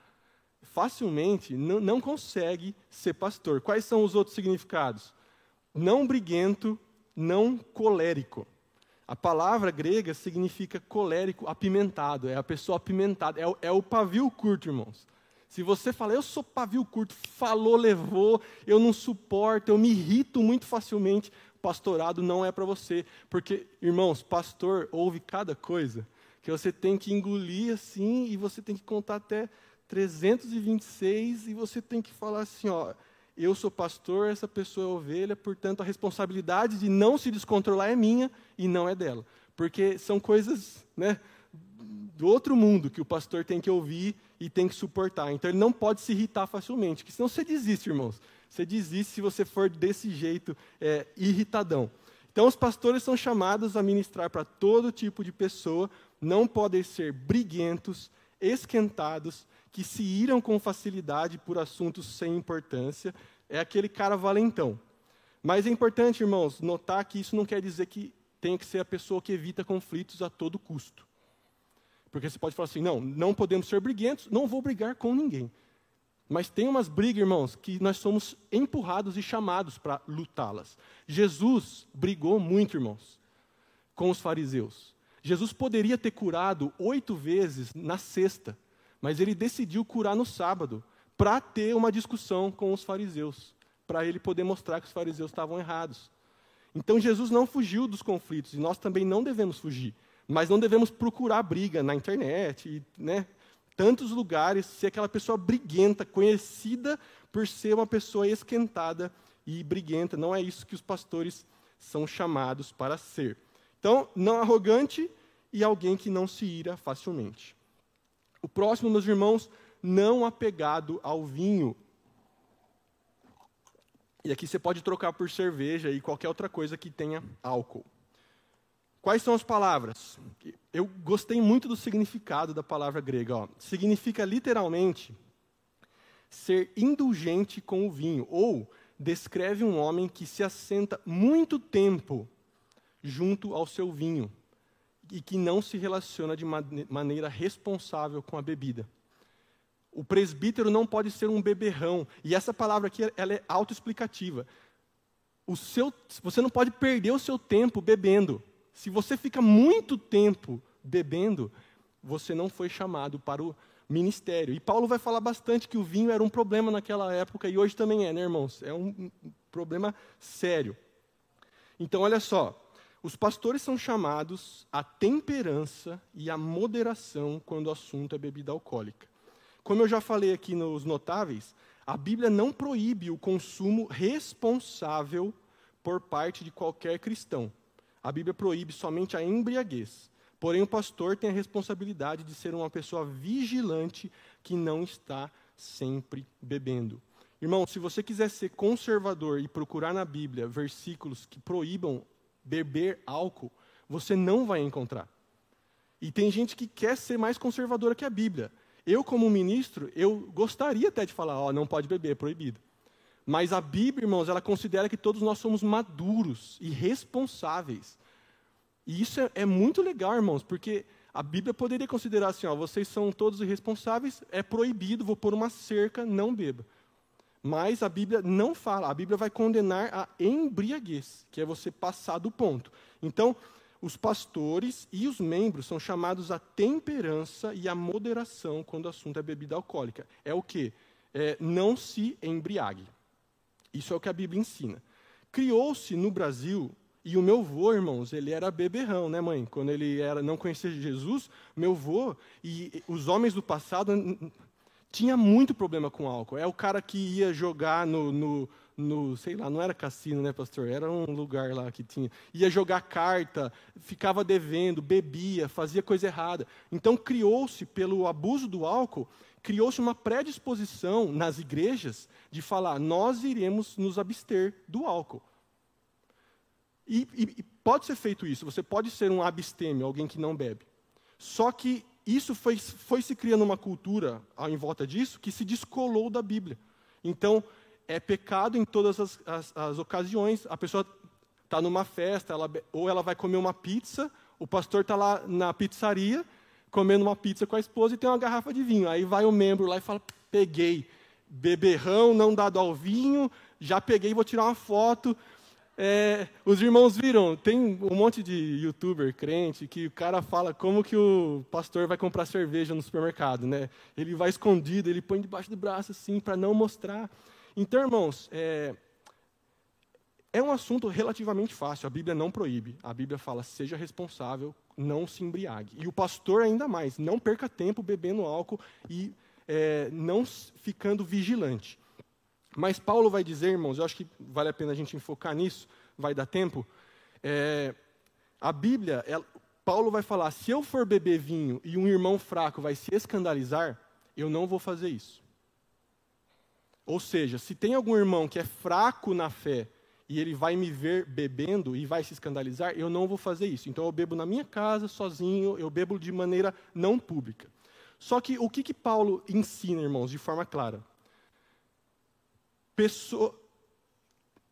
facilmente, não, não consegue ser pastor. Quais são os outros significados? Não briguento, não colérico. A palavra grega significa colérico, apimentado. É a pessoa apimentada. É o, é o pavio curto, irmãos. Se você fala, eu sou pavio curto, falou, levou, eu não suporto, eu me irrito muito facilmente, pastorado não é para você. Porque, irmãos, pastor ouve cada coisa que você tem que engolir assim e você tem que contar até 326 e você tem que falar assim, ó, eu sou pastor, essa pessoa é ovelha, portanto a responsabilidade de não se descontrolar é minha e não é dela. Porque são coisas, né, do outro mundo que o pastor tem que ouvir e tem que suportar. Então ele não pode se irritar facilmente, porque senão você desiste, irmãos. Você desiste se você for desse jeito é, irritadão. Então os pastores são chamados a ministrar para todo tipo de pessoa, não podem ser briguentos, esquentados, que se iram com facilidade por assuntos sem importância. É aquele cara valentão. Mas é importante, irmãos, notar que isso não quer dizer que tem que ser a pessoa que evita conflitos a todo custo. Porque você pode falar assim: não, não podemos ser briguentos, não vou brigar com ninguém. Mas tem umas brigas, irmãos, que nós somos empurrados e chamados para lutá-las. Jesus brigou muito, irmãos, com os fariseus. Jesus poderia ter curado oito vezes na sexta, mas ele decidiu curar no sábado, para ter uma discussão com os fariseus, para ele poder mostrar que os fariseus estavam errados. Então Jesus não fugiu dos conflitos, e nós também não devemos fugir. Mas não devemos procurar briga na internet, e, né, tantos lugares, ser aquela pessoa briguenta, conhecida por ser uma pessoa esquentada e briguenta. Não é isso que os pastores são chamados para ser. Então, não arrogante e alguém que não se ira facilmente. O próximo, meus irmãos, não apegado ao vinho. E aqui você pode trocar por cerveja e qualquer outra coisa que tenha álcool. Quais são as palavras? Eu gostei muito do significado da palavra grega. Ó. Significa literalmente ser indulgente com o vinho, ou descreve um homem que se assenta muito tempo junto ao seu vinho e que não se relaciona de maneira responsável com a bebida. O presbítero não pode ser um beberrão. E essa palavra aqui ela é autoexplicativa. O seu, você não pode perder o seu tempo bebendo. Se você fica muito tempo bebendo, você não foi chamado para o ministério. E Paulo vai falar bastante que o vinho era um problema naquela época e hoje também é, né, irmãos? É um problema sério. Então, olha só. Os pastores são chamados à temperança e à moderação quando o assunto é bebida alcoólica. Como eu já falei aqui nos notáveis, a Bíblia não proíbe o consumo responsável por parte de qualquer cristão. A Bíblia proíbe somente a embriaguez. Porém, o pastor tem a responsabilidade de ser uma pessoa vigilante que não está sempre bebendo. Irmão, se você quiser ser conservador e procurar na Bíblia versículos que proíbam beber álcool, você não vai encontrar. E tem gente que quer ser mais conservadora que a Bíblia. Eu, como ministro, eu gostaria até de falar, ó, não pode beber, é proibido. Mas a Bíblia, irmãos, ela considera que todos nós somos maduros e responsáveis. E isso é, é, muito legal, irmãos, porque a Bíblia poderia considerar assim: ó, vocês são todos irresponsáveis, é proibido, vou pôr uma cerca, não beba. Mas a Bíblia não fala, a Bíblia vai condenar a embriaguez, que é você passar do ponto. Então, os pastores e os membros são chamados à temperança e à moderação quando o assunto é bebida alcoólica. É o que? É, não se embriague. Isso é o que a Bíblia ensina. Criou-se no Brasil, e o meu avô, irmãos, ele era beberrão, né, mãe? Quando ele era, não conhecia Jesus, meu avô e os homens do passado tinha muito problema com álcool. É o cara que ia jogar no, no, no, sei lá, não era cassino, né, pastor? Era um lugar lá que tinha. Ia jogar carta, ficava devendo, bebia, fazia coisa errada. Então criou-se, pelo abuso do álcool, criou-se uma predisposição nas igrejas de falar: nós iremos nos abster do álcool. E, e, pode ser feito isso, você pode ser um abstêmio, alguém que não bebe. Só que isso foi, foi se criando uma cultura em volta disso que se descolou da Bíblia. Então, é pecado em todas as, as, as ocasiões. A pessoa está numa festa, ela, ou ela vai comer uma pizza, o pastor está lá na pizzaria, comendo uma pizza com a esposa e tem uma garrafa de vinho. Aí vai o membro lá e fala: peguei, beberrão, não dado ao vinho, já peguei, vou tirar uma foto. É, os irmãos viram, tem um monte de youtuber crente que o cara fala como que o pastor vai comprar cerveja no supermercado, né? Ele vai escondido, ele põe debaixo do braço assim para não mostrar. Então, irmãos, é, é um assunto relativamente fácil. A Bíblia não proíbe. A Bíblia fala: seja responsável, não se embriague. E o pastor ainda mais, não perca tempo bebendo álcool e é, não ficando vigilante. Mas Paulo vai dizer, irmãos, eu acho que vale a pena a gente enfocar nisso, vai dar tempo. É, a Bíblia, ela, Paulo vai falar: se eu for beber vinho e um irmão fraco vai se escandalizar, eu não vou fazer isso. Ou seja, se tem algum irmão que é fraco na fé e ele vai me ver bebendo e vai se escandalizar, eu não vou fazer isso. Então eu bebo na minha casa, sozinho, eu bebo de maneira não pública. Só que o que, que Paulo ensina, irmãos, de forma clara? Pessoa,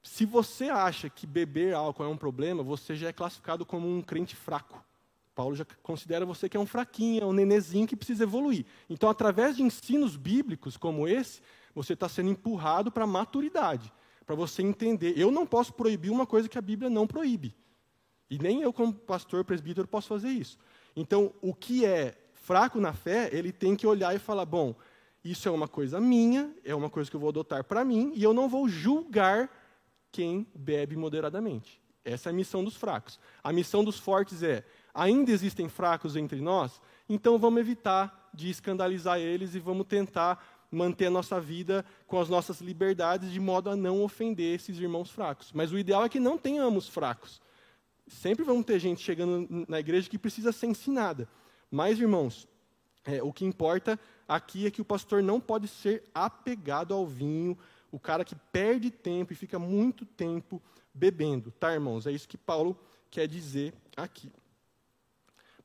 se você acha que beber álcool é um problema, você já é classificado como um crente fraco. Paulo já considera você que é um fraquinho, é um nenezinho que precisa evoluir. Então, através de ensinos bíblicos como esse, você está sendo empurrado para a maturidade, para você entender. Eu não posso proibir uma coisa que a Bíblia não proíbe. E nem eu, como pastor presbítero, posso fazer isso. Então, o que é fraco na fé, ele tem que olhar e falar: bom, isso é uma coisa minha, é uma coisa que eu vou adotar para mim, e eu não vou julgar quem bebe moderadamente. Essa é a missão dos fracos. A missão dos fortes é: ainda existem fracos entre nós, então vamos evitar de escandalizar eles e vamos tentar manter a nossa vida com as nossas liberdades de modo a não ofender esses irmãos fracos. Mas o ideal é que não tenhamos fracos. Sempre vamos ter gente chegando na igreja que precisa ser ensinada. Mas, irmãos, é, o que importa aqui é que o pastor não pode ser apegado ao vinho, o cara que perde tempo e fica muito tempo bebendo, tá, irmãos? É isso que Paulo quer dizer aqui.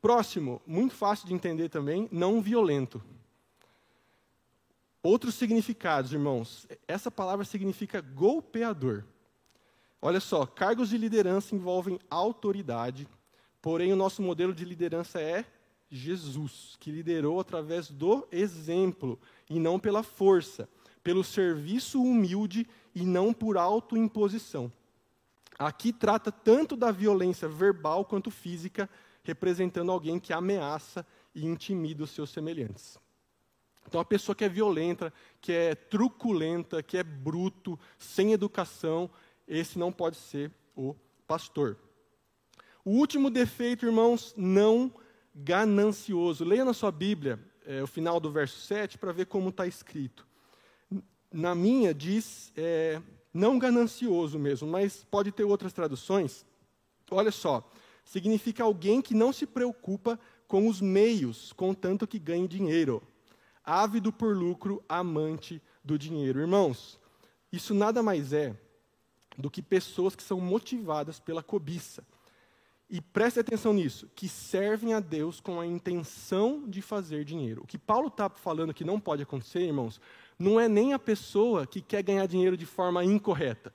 Próximo, muito fácil de entender também, não violento. Outros significados, irmãos. Essa palavra significa golpeador. Olha só, cargos de liderança envolvem autoridade, porém o nosso modelo de liderança é Jesus, que liderou através do exemplo e não pela força, pelo serviço humilde e não por autoimposição. Aqui trata tanto da violência verbal quanto física, representando alguém que ameaça e intimida os seus semelhantes. Então, a pessoa que é violenta, que é truculenta, que é bruto, sem educação, esse não pode ser o pastor. O último defeito, irmãos, não ganancioso. Leia na sua Bíblia é, o final do verso 7 para ver como está escrito. Na minha diz é, não ganancioso mesmo, mas pode ter outras traduções. Olha só, significa alguém que não se preocupa com os meios, contanto que ganhe dinheiro. Ávido por lucro, amante do dinheiro. Irmãos, isso nada mais é do que pessoas que são motivadas pela cobiça e preste atenção nisso, que servem a Deus com a intenção de fazer dinheiro. O que Paulo está falando que não pode acontecer, irmãos, não é nem a pessoa que quer ganhar dinheiro de forma incorreta.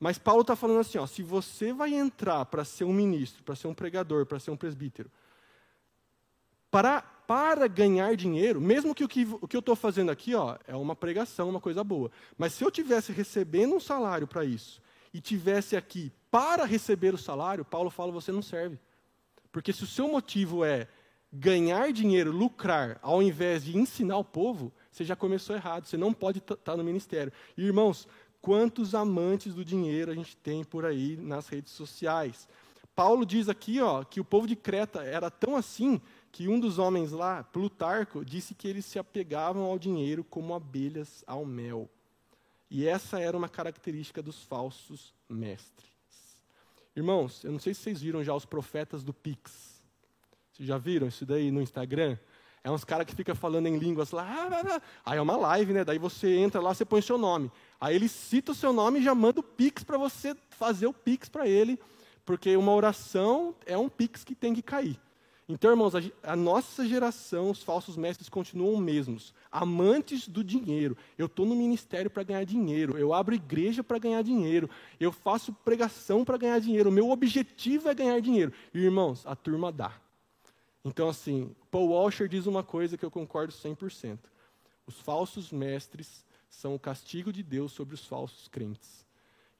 Mas Paulo está falando assim: ó, se você vai entrar para ser um ministro, para ser um pregador, para ser um presbítero, para, para ganhar dinheiro, mesmo que o que, o que eu estou fazendo aqui ó, é uma pregação, uma coisa boa, mas se eu tivesse recebendo um salário para isso, e tivesse aqui para receber o salário, Paulo fala: você não serve. Porque se o seu motivo é ganhar dinheiro, lucrar, ao invés de ensinar o povo, você já começou errado. Você não pode estar tá no ministério. E, irmãos, quantos amantes do dinheiro a gente tem por aí nas redes sociais? Paulo diz aqui ó, que o povo de Creta era tão assim que um dos homens lá, Plutarco, disse que eles se apegavam ao dinheiro como abelhas ao mel. E essa era uma característica dos falsos mestres. Irmãos, eu não sei se vocês viram já os profetas do Pix. Vocês já viram isso daí no Instagram? É uns caras que ficam falando em línguas lá. Aí é uma live, né? Daí você entra lá, você põe seu nome. Aí ele cita o seu nome e já manda o Pix para você fazer o Pix para ele. Porque uma oração é um Pix que tem que cair. Então, irmãos, a, a, nossa geração, os falsos mestres continuam mesmos, amantes do dinheiro. Eu estou no ministério para ganhar dinheiro, eu abro igreja para ganhar dinheiro, eu faço pregação para ganhar dinheiro, o meu objetivo é ganhar dinheiro. E, irmãos, a turma dá. Então, assim, Paul Washer diz uma coisa que eu concordo 100%. Os falsos mestres são o castigo de Deus sobre os falsos crentes.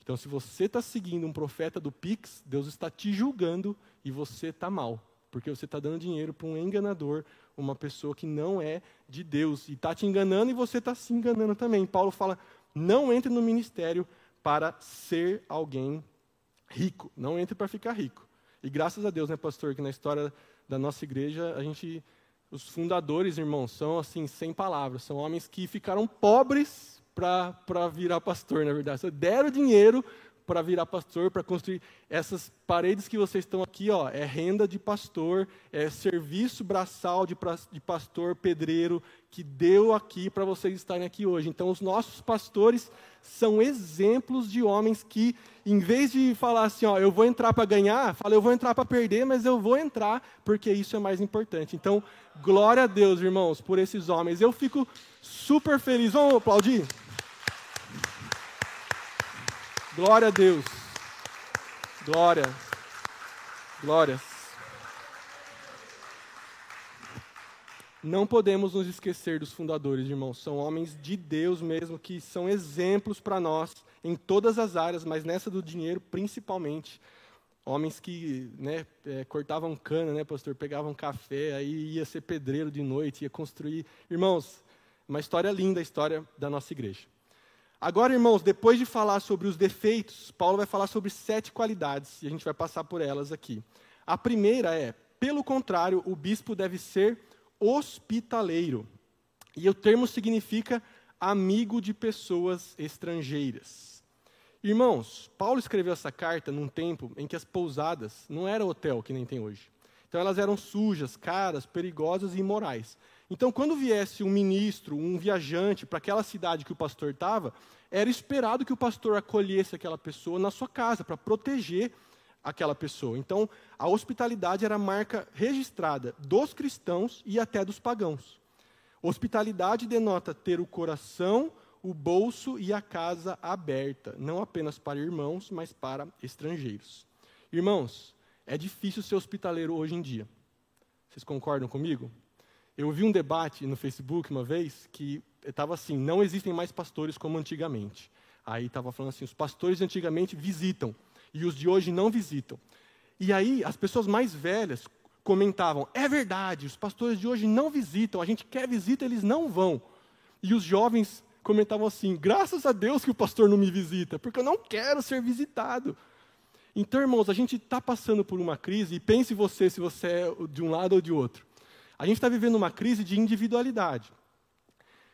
Então, se você está seguindo um profeta do Pix, Deus está te julgando e você está mal porque você está dando dinheiro para um enganador, uma pessoa que não é de Deus, e está te enganando e você está se enganando também. Paulo fala: não entre no ministério para ser alguém rico, não entre para ficar rico. E graças a Deus, né, pastor, que na história da nossa igreja, a gente, os fundadores, irmãos, são assim, sem palavras, são homens que ficaram pobres para virar pastor, na verdade. Deram dinheiro para virar pastor, para construir essas paredes que vocês estão aqui, ó, é renda de pastor, é serviço braçal de, de pastor pedreiro que deu aqui para vocês estarem aqui hoje. Então, os nossos pastores são exemplos de homens que, em vez de falar assim, ó, eu vou entrar para ganhar, fala, eu vou entrar para perder, mas eu vou entrar porque isso é mais importante. Então, glória a Deus, irmãos, por esses homens. Eu fico super feliz. Vamos aplaudir? Glória a Deus. Glória. Glórias. Não podemos nos esquecer dos fundadores, irmãos. São homens de Deus mesmo, que são exemplos para nós em todas as áreas, mas nessa do dinheiro principalmente. Homens que né, é, cortavam cana, né, pastor? Pegavam café, aí ia ser pedreiro de noite, ia construir. Irmãos, uma história linda a história da nossa igreja. Agora, irmãos, depois de falar sobre os defeitos, Paulo vai falar sobre sete qualidades, e a gente vai passar por elas aqui. A primeira é, pelo contrário, o bispo deve ser hospitaleiro. E o termo significa amigo de pessoas estrangeiras. Irmãos, Paulo escreveu essa carta num tempo em que as pousadas não eram hotel que nem tem hoje. Então elas eram sujas, caras, perigosas e imorais. Então, quando viesse um ministro, um viajante para aquela cidade que o pastor estava, era esperado que o pastor acolhesse aquela pessoa na sua casa para proteger aquela pessoa. Então, a hospitalidade era marca registrada dos cristãos e até dos pagãos. Hospitalidade denota ter o coração, o bolso e a casa aberta, não apenas para irmãos, mas para estrangeiros. Irmãos, é difícil ser hospitaleiro hoje em dia. Vocês concordam comigo? Eu vi um debate no Facebook uma vez que estava assim: não existem mais pastores como antigamente. Aí estava falando assim: os pastores de antigamente visitam e os de hoje não visitam. E aí as pessoas mais velhas comentavam: é verdade, os pastores de hoje não visitam, a gente quer visita, eles não vão. E os jovens comentavam assim: graças a Deus que o pastor não me visita, porque eu não quero ser visitado. Então, irmãos, a gente está passando por uma crise, e pense você se você é de um lado ou de outro. A gente está vivendo uma crise de individualidade.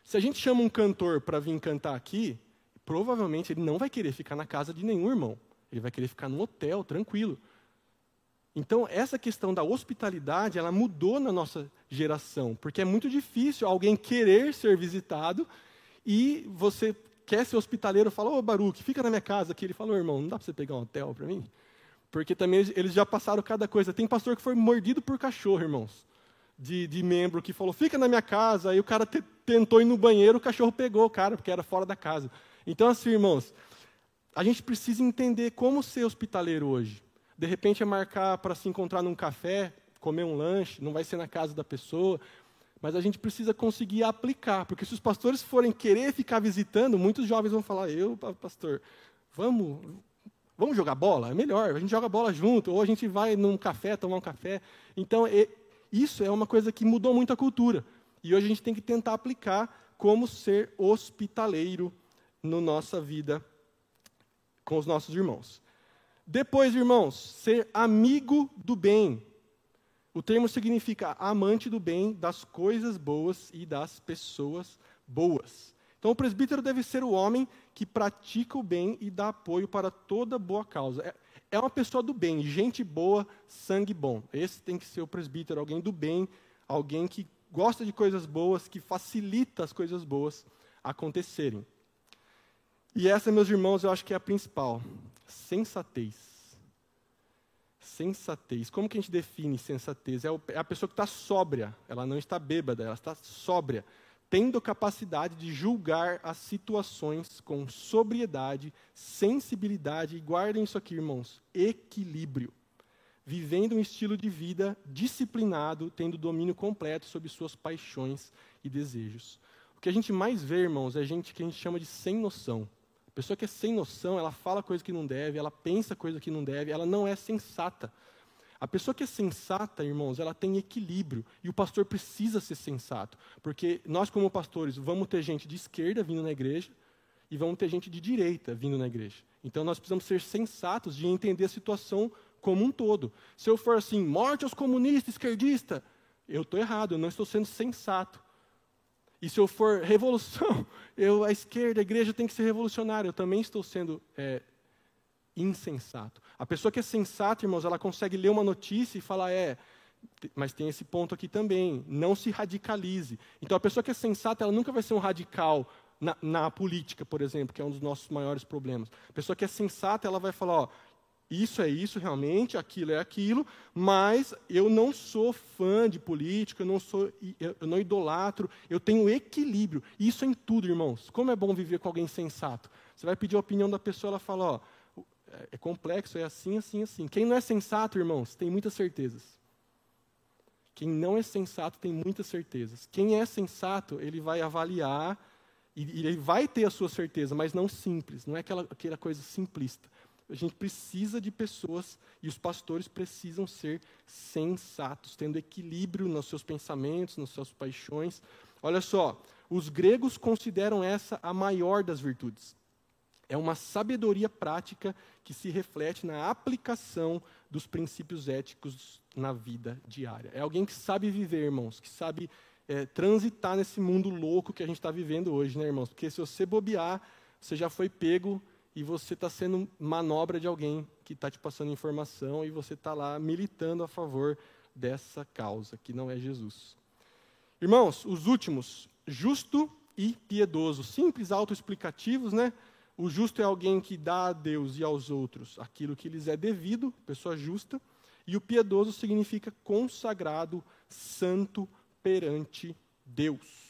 Se a gente chama um cantor para vir cantar aqui, provavelmente ele não vai querer ficar na casa de nenhum irmão. Ele vai querer ficar num hotel, tranquilo. Então, essa questão da hospitalidade, ela mudou na nossa geração, porque é muito difícil alguém querer ser visitado e você quer ser hospitaleiro, fala, ô Baruque, fica na minha casa aqui. Ele falou, irmão, não dá para você pegar um hotel para mim? Porque também eles já passaram cada coisa. Tem pastor que foi mordido por cachorro, irmãos de, de membro que falou, fica na minha casa, aí o cara te, tentou ir no banheiro, o cachorro pegou o cara, porque era fora da casa. Então, assim, irmãos, a gente precisa entender como ser hospitaleiro hoje. De repente é marcar para se encontrar num café, comer um lanche, não vai ser na casa da pessoa, mas a gente precisa conseguir aplicar, porque se os pastores forem querer ficar visitando, muitos jovens vão falar: "Eu, pastor, vamos, vamos jogar bola? É melhor, a gente joga bola junto, ou a gente vai num café tomar um café". Então, isso é uma coisa que mudou muito a cultura. E hoje a gente tem que tentar aplicar como ser hospitaleiro na nossa vida com os nossos irmãos. Depois, irmãos, ser amigo do bem. O termo significa amante do bem, das coisas boas e das pessoas boas. Então, o presbítero deve ser o homem que pratica o bem e dá apoio para toda boa causa. É, uma pessoa do bem, gente boa, sangue bom. Esse tem que ser o presbítero, alguém do bem, alguém que gosta de coisas boas, que facilita as coisas boas acontecerem. E essa, meus irmãos, eu acho que é a principal: sensatez sensatez. Como que a gente define sensatez? É, é a pessoa que está sóbria, ela não está bêbada, ela está sóbria, tendo capacidade de julgar as situações com sobriedade, sensibilidade, e guardem isso aqui, irmãos, equilíbrio. Vivendo um estilo de vida disciplinado, tendo domínio completo sobre suas paixões e desejos. O que a gente mais vê, irmãos, é gente que a gente chama de sem noção pessoa que é sem noção, ela fala coisa que não deve, ela pensa coisa que não deve, ela não é sensata. A pessoa que é sensata, irmãos, ela tem equilíbrio. E o pastor precisa ser sensato. Porque nós, como pastores, vamos ter gente de esquerda vindo na igreja e vamos ter gente de direita vindo na igreja. Então nós precisamos ser sensatos de entender a situação como um todo. Se eu for assim, morte aos comunistas, esquerdista, eu estou errado, eu não estou sendo sensato. E se eu for revolução, <laughs> eu, a esquerda, a igreja tem que ser revolucionária. Eu também estou sendo é, insensato. A pessoa que é sensata, irmãos, ela consegue ler uma notícia e falar, é, mas tem esse ponto aqui também, não se radicalize. Então, a pessoa que é sensata, ela nunca vai ser um radical na, na política, por exemplo, que é um dos nossos maiores problemas. A pessoa que é sensata, ela vai falar, ó, isso é isso realmente, aquilo é aquilo, mas eu não sou fã de política, eu não sou, eu não idolatro, eu tenho equilíbrio. Isso em tudo, irmãos. Como é bom viver com alguém sensato. Você vai pedir a opinião da pessoa, ela fala, ó, é complexo, é assim, assim, assim. Quem não é sensato, irmãos, tem muitas certezas. Quem não é sensato tem muitas certezas. Quem é sensato, ele vai avaliar e ele vai ter a sua certeza, mas não simples, não é aquela, aquela coisa simplista. A gente precisa de pessoas e os pastores precisam ser sensatos, tendo equilíbrio nos seus pensamentos, nas suas paixões. Olha só, os gregos consideram essa a maior das virtudes. É uma sabedoria prática que se reflete na aplicação dos princípios éticos na vida diária. É alguém que sabe viver, irmãos, que sabe é, transitar nesse mundo louco que a gente está vivendo hoje, né, irmãos? Porque se você bobear, você já foi pego e você está sendo manobra de alguém que está te passando informação e você está lá militando a favor dessa causa, que não é Jesus. Irmãos, os últimos, justo e piedoso, simples, autoexplicativos, né? O justo é alguém que dá a Deus e aos outros aquilo que lhes é devido, pessoa justa, e o piedoso significa consagrado, santo perante Deus.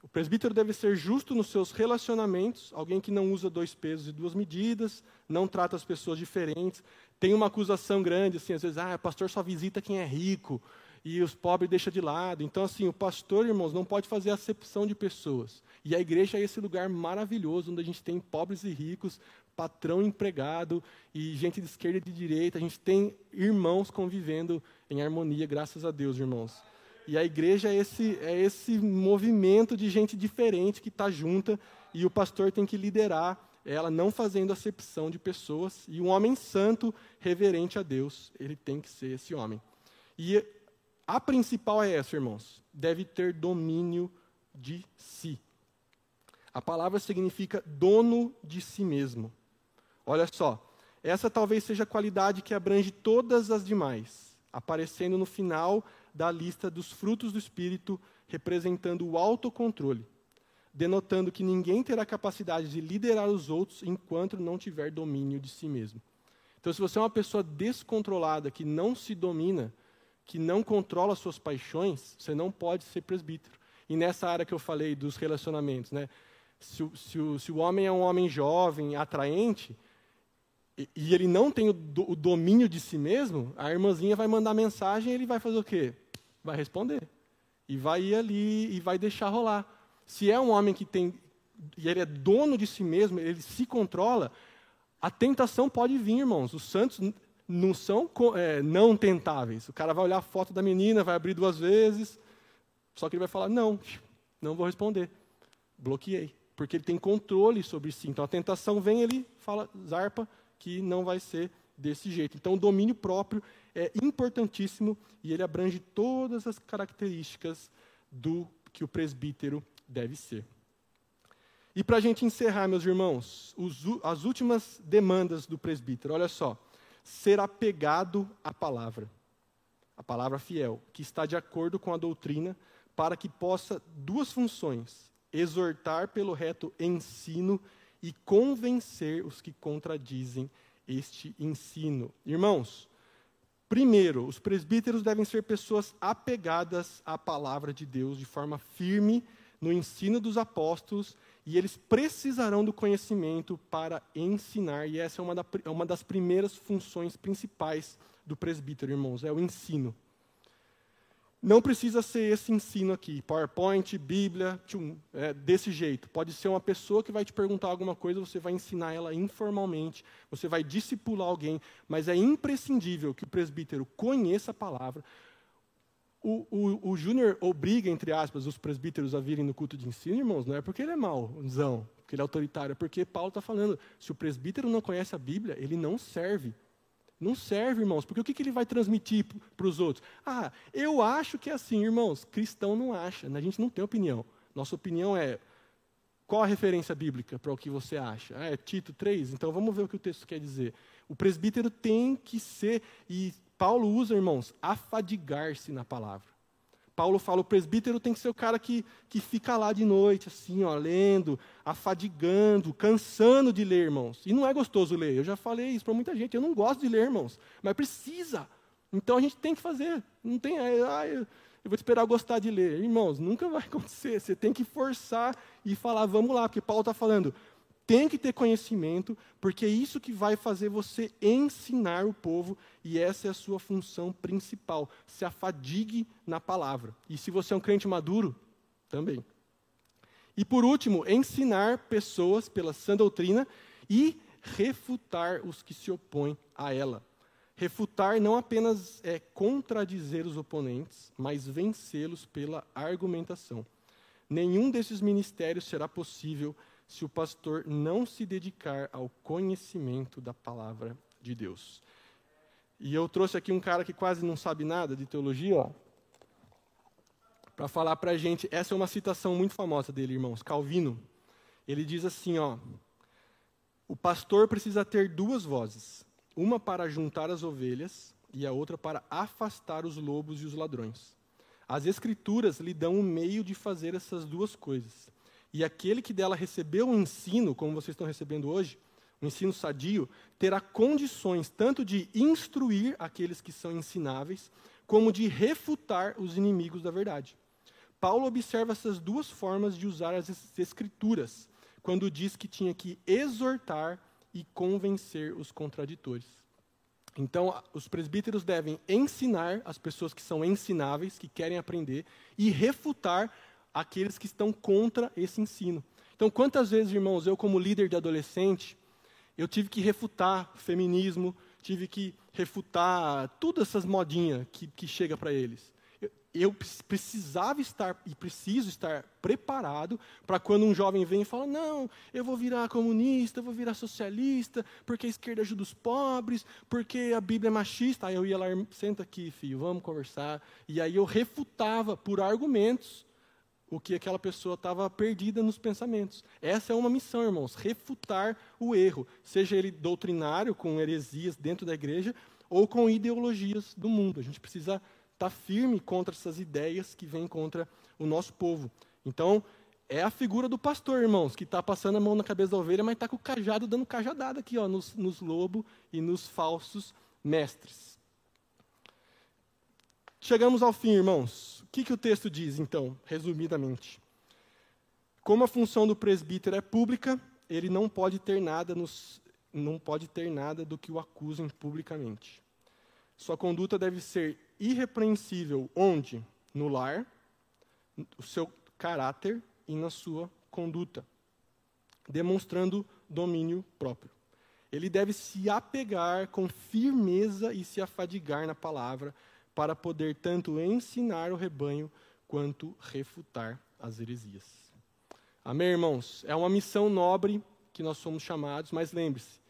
O presbítero deve ser justo nos seus relacionamentos, alguém que não usa dois pesos e duas medidas, não trata as pessoas diferentes. Tem uma acusação grande, assim, às vezes, ah, o pastor só visita quem é rico e os pobres deixa de lado. Então, assim, o pastor, irmãos, não pode fazer acepção de pessoas. E a igreja é esse lugar maravilhoso, onde a gente tem pobres e ricos, patrão e empregado, e gente de esquerda e de direita. A gente tem irmãos convivendo em harmonia, graças a Deus, irmãos. E a igreja é esse, é esse movimento de gente diferente que está junta e o pastor tem que liderar ela, não fazendo acepção de pessoas. E um homem santo, reverente a Deus, ele tem que ser esse homem. E a principal é essa, irmãos: deve ter domínio de si. A palavra significa dono de si mesmo. Olha só, essa talvez seja a qualidade que abrange todas as demais, aparecendo no final da lista dos frutos do Espírito, representando o autocontrole, denotando que ninguém terá capacidade de liderar os outros enquanto não tiver domínio de si mesmo. Então, se você é uma pessoa descontrolada, que não se domina, que não controla suas paixões, você não pode ser presbítero. E nessa área que eu falei dos relacionamentos, né? Se, se, o, se o homem é um homem jovem, atraente, e, e ele não tem o, do, o domínio de si mesmo, a irmãzinha vai mandar mensagem e ele vai fazer o quê? vai responder. E vai ir ali e vai deixar rolar. Se é um homem que tem, e ele é dono de si mesmo, ele se controla, a tentação pode vir, irmãos. Os santos não são é, não tentáveis. O cara vai olhar a foto da menina, vai abrir duas vezes, só que ele vai falar: não, não vou responder. Bloqueei. Porque ele tem controle sobre si. Então a tentação vem, ele fala, zarpa, que não vai ser desse jeito. Então o domínio próprio é importantíssimo e ele abrange todas as características do que o presbítero deve ser. E para a gente encerrar, meus irmãos, os, as últimas demandas do presbítero, olha só: ser apegado à palavra, a palavra fiel, que está de acordo com a doutrina, para que possa duas funções: exortar pelo reto ensino e convencer os que contradizem este ensino. Irmãos, primeiro, os presbíteros devem ser pessoas apegadas à palavra de Deus de forma firme no ensino dos apóstolos e eles precisarão do conhecimento para ensinar, e essa é uma, da, é uma das primeiras funções principais do presbítero, irmãos, é o ensino. Não precisa ser esse ensino aqui, PowerPoint, Bíblia, tchum, é, desse jeito. Pode ser uma pessoa que vai te perguntar alguma coisa, você vai ensinar ela informalmente, você vai discipular alguém, mas é imprescindível que o presbítero conheça a palavra, o, o, o Júnior obriga, entre aspas, os presbíteros a virem no culto de ensino, irmãos, não é porque ele é mauzão, porque ele é autoritário, é porque Paulo está falando, se o presbítero não conhece a Bíblia, ele não serve. Não serve, irmãos, porque o que, que ele vai transmitir para os outros? Ah, eu acho que é assim, irmãos, cristão não acha, né? a gente não tem opinião. Nossa opinião é, qual a referência bíblica para o que você acha? Ah, é Tito 3? Então vamos ver o que o texto quer dizer. O presbítero tem que ser, e Paulo usa, irmãos, afadigar-se na palavra. Paulo fala, o presbítero tem que ser o cara que, que fica lá de noite, assim, ó, lendo, afadigando, cansando de ler, irmãos. E não é gostoso ler, eu já falei isso para muita gente, eu não gosto de ler, irmãos, mas precisa. Então a gente tem que fazer. Não tem, ah, eu, eu vou esperar gostar de ler. Irmãos, nunca vai <laughs> acontecer. Você tem que forçar e falar, vamos lá, porque Paulo está falando, tem que ter conhecimento, porque é isso que vai fazer você ensinar o povo, e essa é a sua função principal. Se afadigue na palavra. E se você é um crente maduro, também. E por último, ensinar pessoas pela sã doutrina e refutar os que se opõem a ela. Refutar não apenas é contradizer os oponentes, mas vencê-los pela argumentação. Nenhum desses ministérios será possível se o pastor não se dedicar ao conhecimento da palavra de Deus. E eu trouxe aqui um cara que quase não sabe nada de teologia, para falar para a gente. Essa é uma citação muito famosa dele, irmãos. Calvino. Ele diz assim, ó: O pastor precisa ter duas vozes, uma para juntar as ovelhas e a outra para afastar os lobos e os ladrões. As escrituras lhe dão o um meio de fazer essas duas coisas. E aquele que dela recebeu o um ensino, como vocês estão recebendo hoje, um ensino sadio, terá condições tanto de instruir aqueles que são ensináveis, como de refutar os inimigos da verdade. Paulo observa essas duas formas de usar as escrituras, quando diz que tinha que exortar e convencer os contraditores. Então, os presbíteros devem ensinar as pessoas que são ensináveis, que querem aprender, e refutar aqueles que estão contra esse ensino. Então, quantas vezes, irmãos, eu, como líder de adolescente, eu tive que refutar feminismo, tive que refutar todas essas modinhas que, que chega para eles. Eu, eu, precisava estar e preciso estar preparado para quando um jovem vem e fala: Não, eu vou virar comunista, eu vou virar socialista, porque a esquerda ajuda os pobres, porque a Bíblia é machista. Aí eu ia lá, senta aqui, filho, vamos conversar. E aí eu refutava por argumentos o que aquela pessoa estava perdida nos pensamentos. Essa é uma missão, irmãos, refutar o erro, seja ele doutrinário, com heresias dentro da igreja, ou com ideologias do mundo. A gente precisa estar tá firme contra essas ideias que vêm contra o nosso povo. Então, é a figura do pastor, irmãos, que está passando a mão na cabeça da ovelha, mas está com o cajado dando cajadada aqui, ó, nos, nos lobos e nos falsos mestres. Chegamos ao fim, irmãos que, que o texto diz, então, resumidamente? Como a função do presbítero é pública, ele não pode ter nada nos, não pode ter nada do que o acusem publicamente. Sua conduta deve ser irrepreensível onde? No lar, o seu caráter e na sua conduta, demonstrando domínio próprio. Ele deve se apegar com firmeza e se afadigar na palavra, para poder tanto ensinar o rebanho quanto refutar as heresias. Amém, irmãos? É uma missão nobre que nós somos chamados, mas lembre-se,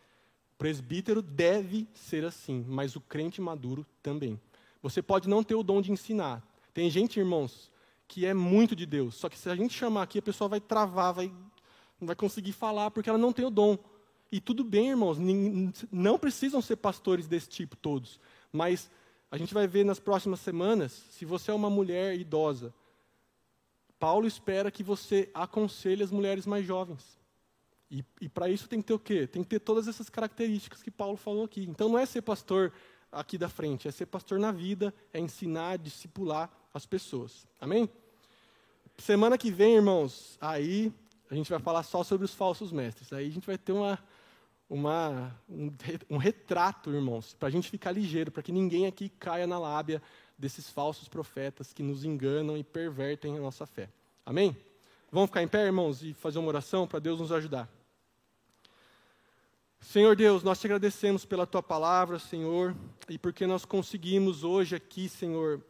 presbítero deve ser assim, mas o crente maduro também. Você pode não ter o dom de ensinar. Tem gente, irmãos, que é muito de Deus. Só que se a gente chamar aqui, a pessoa vai travar, vai, não vai conseguir falar, porque ela não tem o dom. E tudo bem, irmãos, não precisam ser pastores desse tipo todos. Mas a gente vai ver nas próximas semanas, se você é uma mulher idosa, Paulo espera que você aconselhe as mulheres mais jovens. E, e para isso tem que ter o quê? Tem que ter todas essas características que Paulo falou aqui. Então não é ser pastor aqui da frente, é ser pastor na vida, é ensinar, discipular as pessoas. Amém? Semana que vem, irmãos, aí a gente vai falar só sobre os falsos mestres. Aí a gente vai ter uma, uma, um, um retrato, irmãos, para a gente ficar ligeiro, para que ninguém aqui caia na lábia desses falsos profetas que nos enganam e pervertem a nossa fé. Amém? Vamos ficar em pé, irmãos, e fazer uma oração para Deus nos ajudar. Senhor Deus, nós te agradecemos pela tua palavra, Senhor, e porque nós conseguimos hoje aqui, Senhor,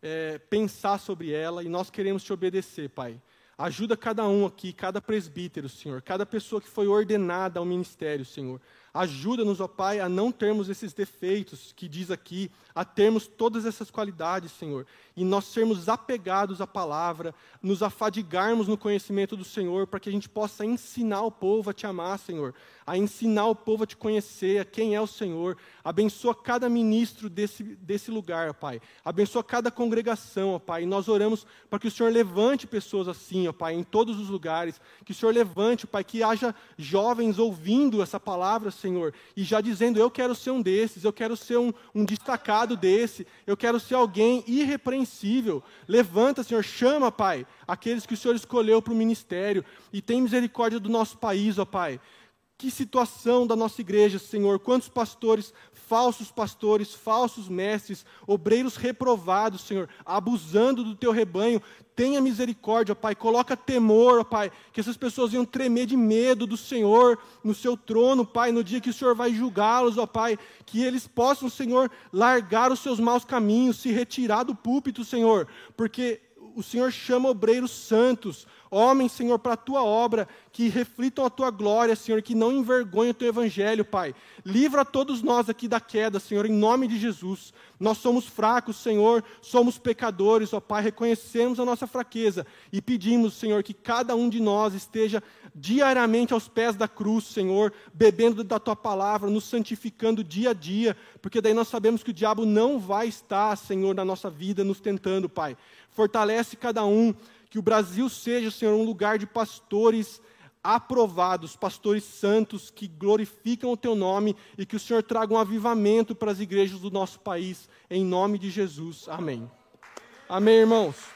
é, pensar sobre ela e nós queremos te obedecer, Pai. Ajuda cada um aqui, cada presbítero, Senhor, cada pessoa que foi ordenada ao ministério, Senhor. Ajuda-nos, ó Pai, a não termos esses defeitos que diz aqui, a termos todas essas qualidades, Senhor, e nós sermos apegados à palavra, nos afadigarmos no conhecimento do Senhor, para que a gente possa ensinar o povo a te amar, Senhor, a ensinar o povo a te conhecer, a quem é o Senhor. Abençoa cada ministro desse, desse lugar, ó Pai. Abençoa cada congregação, ó Pai. E nós oramos para que o Senhor levante pessoas assim, ó Pai, em todos os lugares. Que o Senhor levante, Pai, que haja jovens ouvindo essa palavra, Senhor, e já dizendo: Eu quero ser um desses, eu quero ser um, um destacado desse, eu quero ser alguém irrepreensível. Levanta, Senhor, chama, Pai, aqueles que o Senhor escolheu para o ministério e tem misericórdia do nosso país, ó Pai. Que situação da nossa igreja, Senhor. Quantos pastores, falsos pastores, falsos mestres, obreiros reprovados, Senhor, abusando do teu rebanho. Tenha misericórdia, Pai. Coloca temor, Pai, que essas pessoas iam tremer de medo do Senhor no seu trono, Pai, no dia que o Senhor vai julgá-los, ó Pai. Que eles possam, Senhor, largar os seus maus caminhos, se retirar do púlpito, Senhor, porque o Senhor chama obreiros santos, homens, Senhor, para a tua obra, que reflitam a tua glória, Senhor, que não envergonhem o teu evangelho, Pai. Livra todos nós aqui da queda, Senhor, em nome de Jesus. Nós somos fracos, Senhor, somos pecadores, ó Pai, reconhecemos a nossa fraqueza e pedimos, Senhor, que cada um de nós esteja diariamente aos pés da cruz, Senhor, bebendo da tua palavra, nos santificando dia a dia, porque daí nós sabemos que o diabo não vai estar, Senhor, na nossa vida nos tentando, Pai. Fortalece cada um, que o Brasil seja, Senhor, um lugar de pastores aprovados, pastores santos que glorificam o teu nome e que o Senhor traga um avivamento para as igrejas do nosso país, em nome de Jesus. Amém. Amém, irmãos.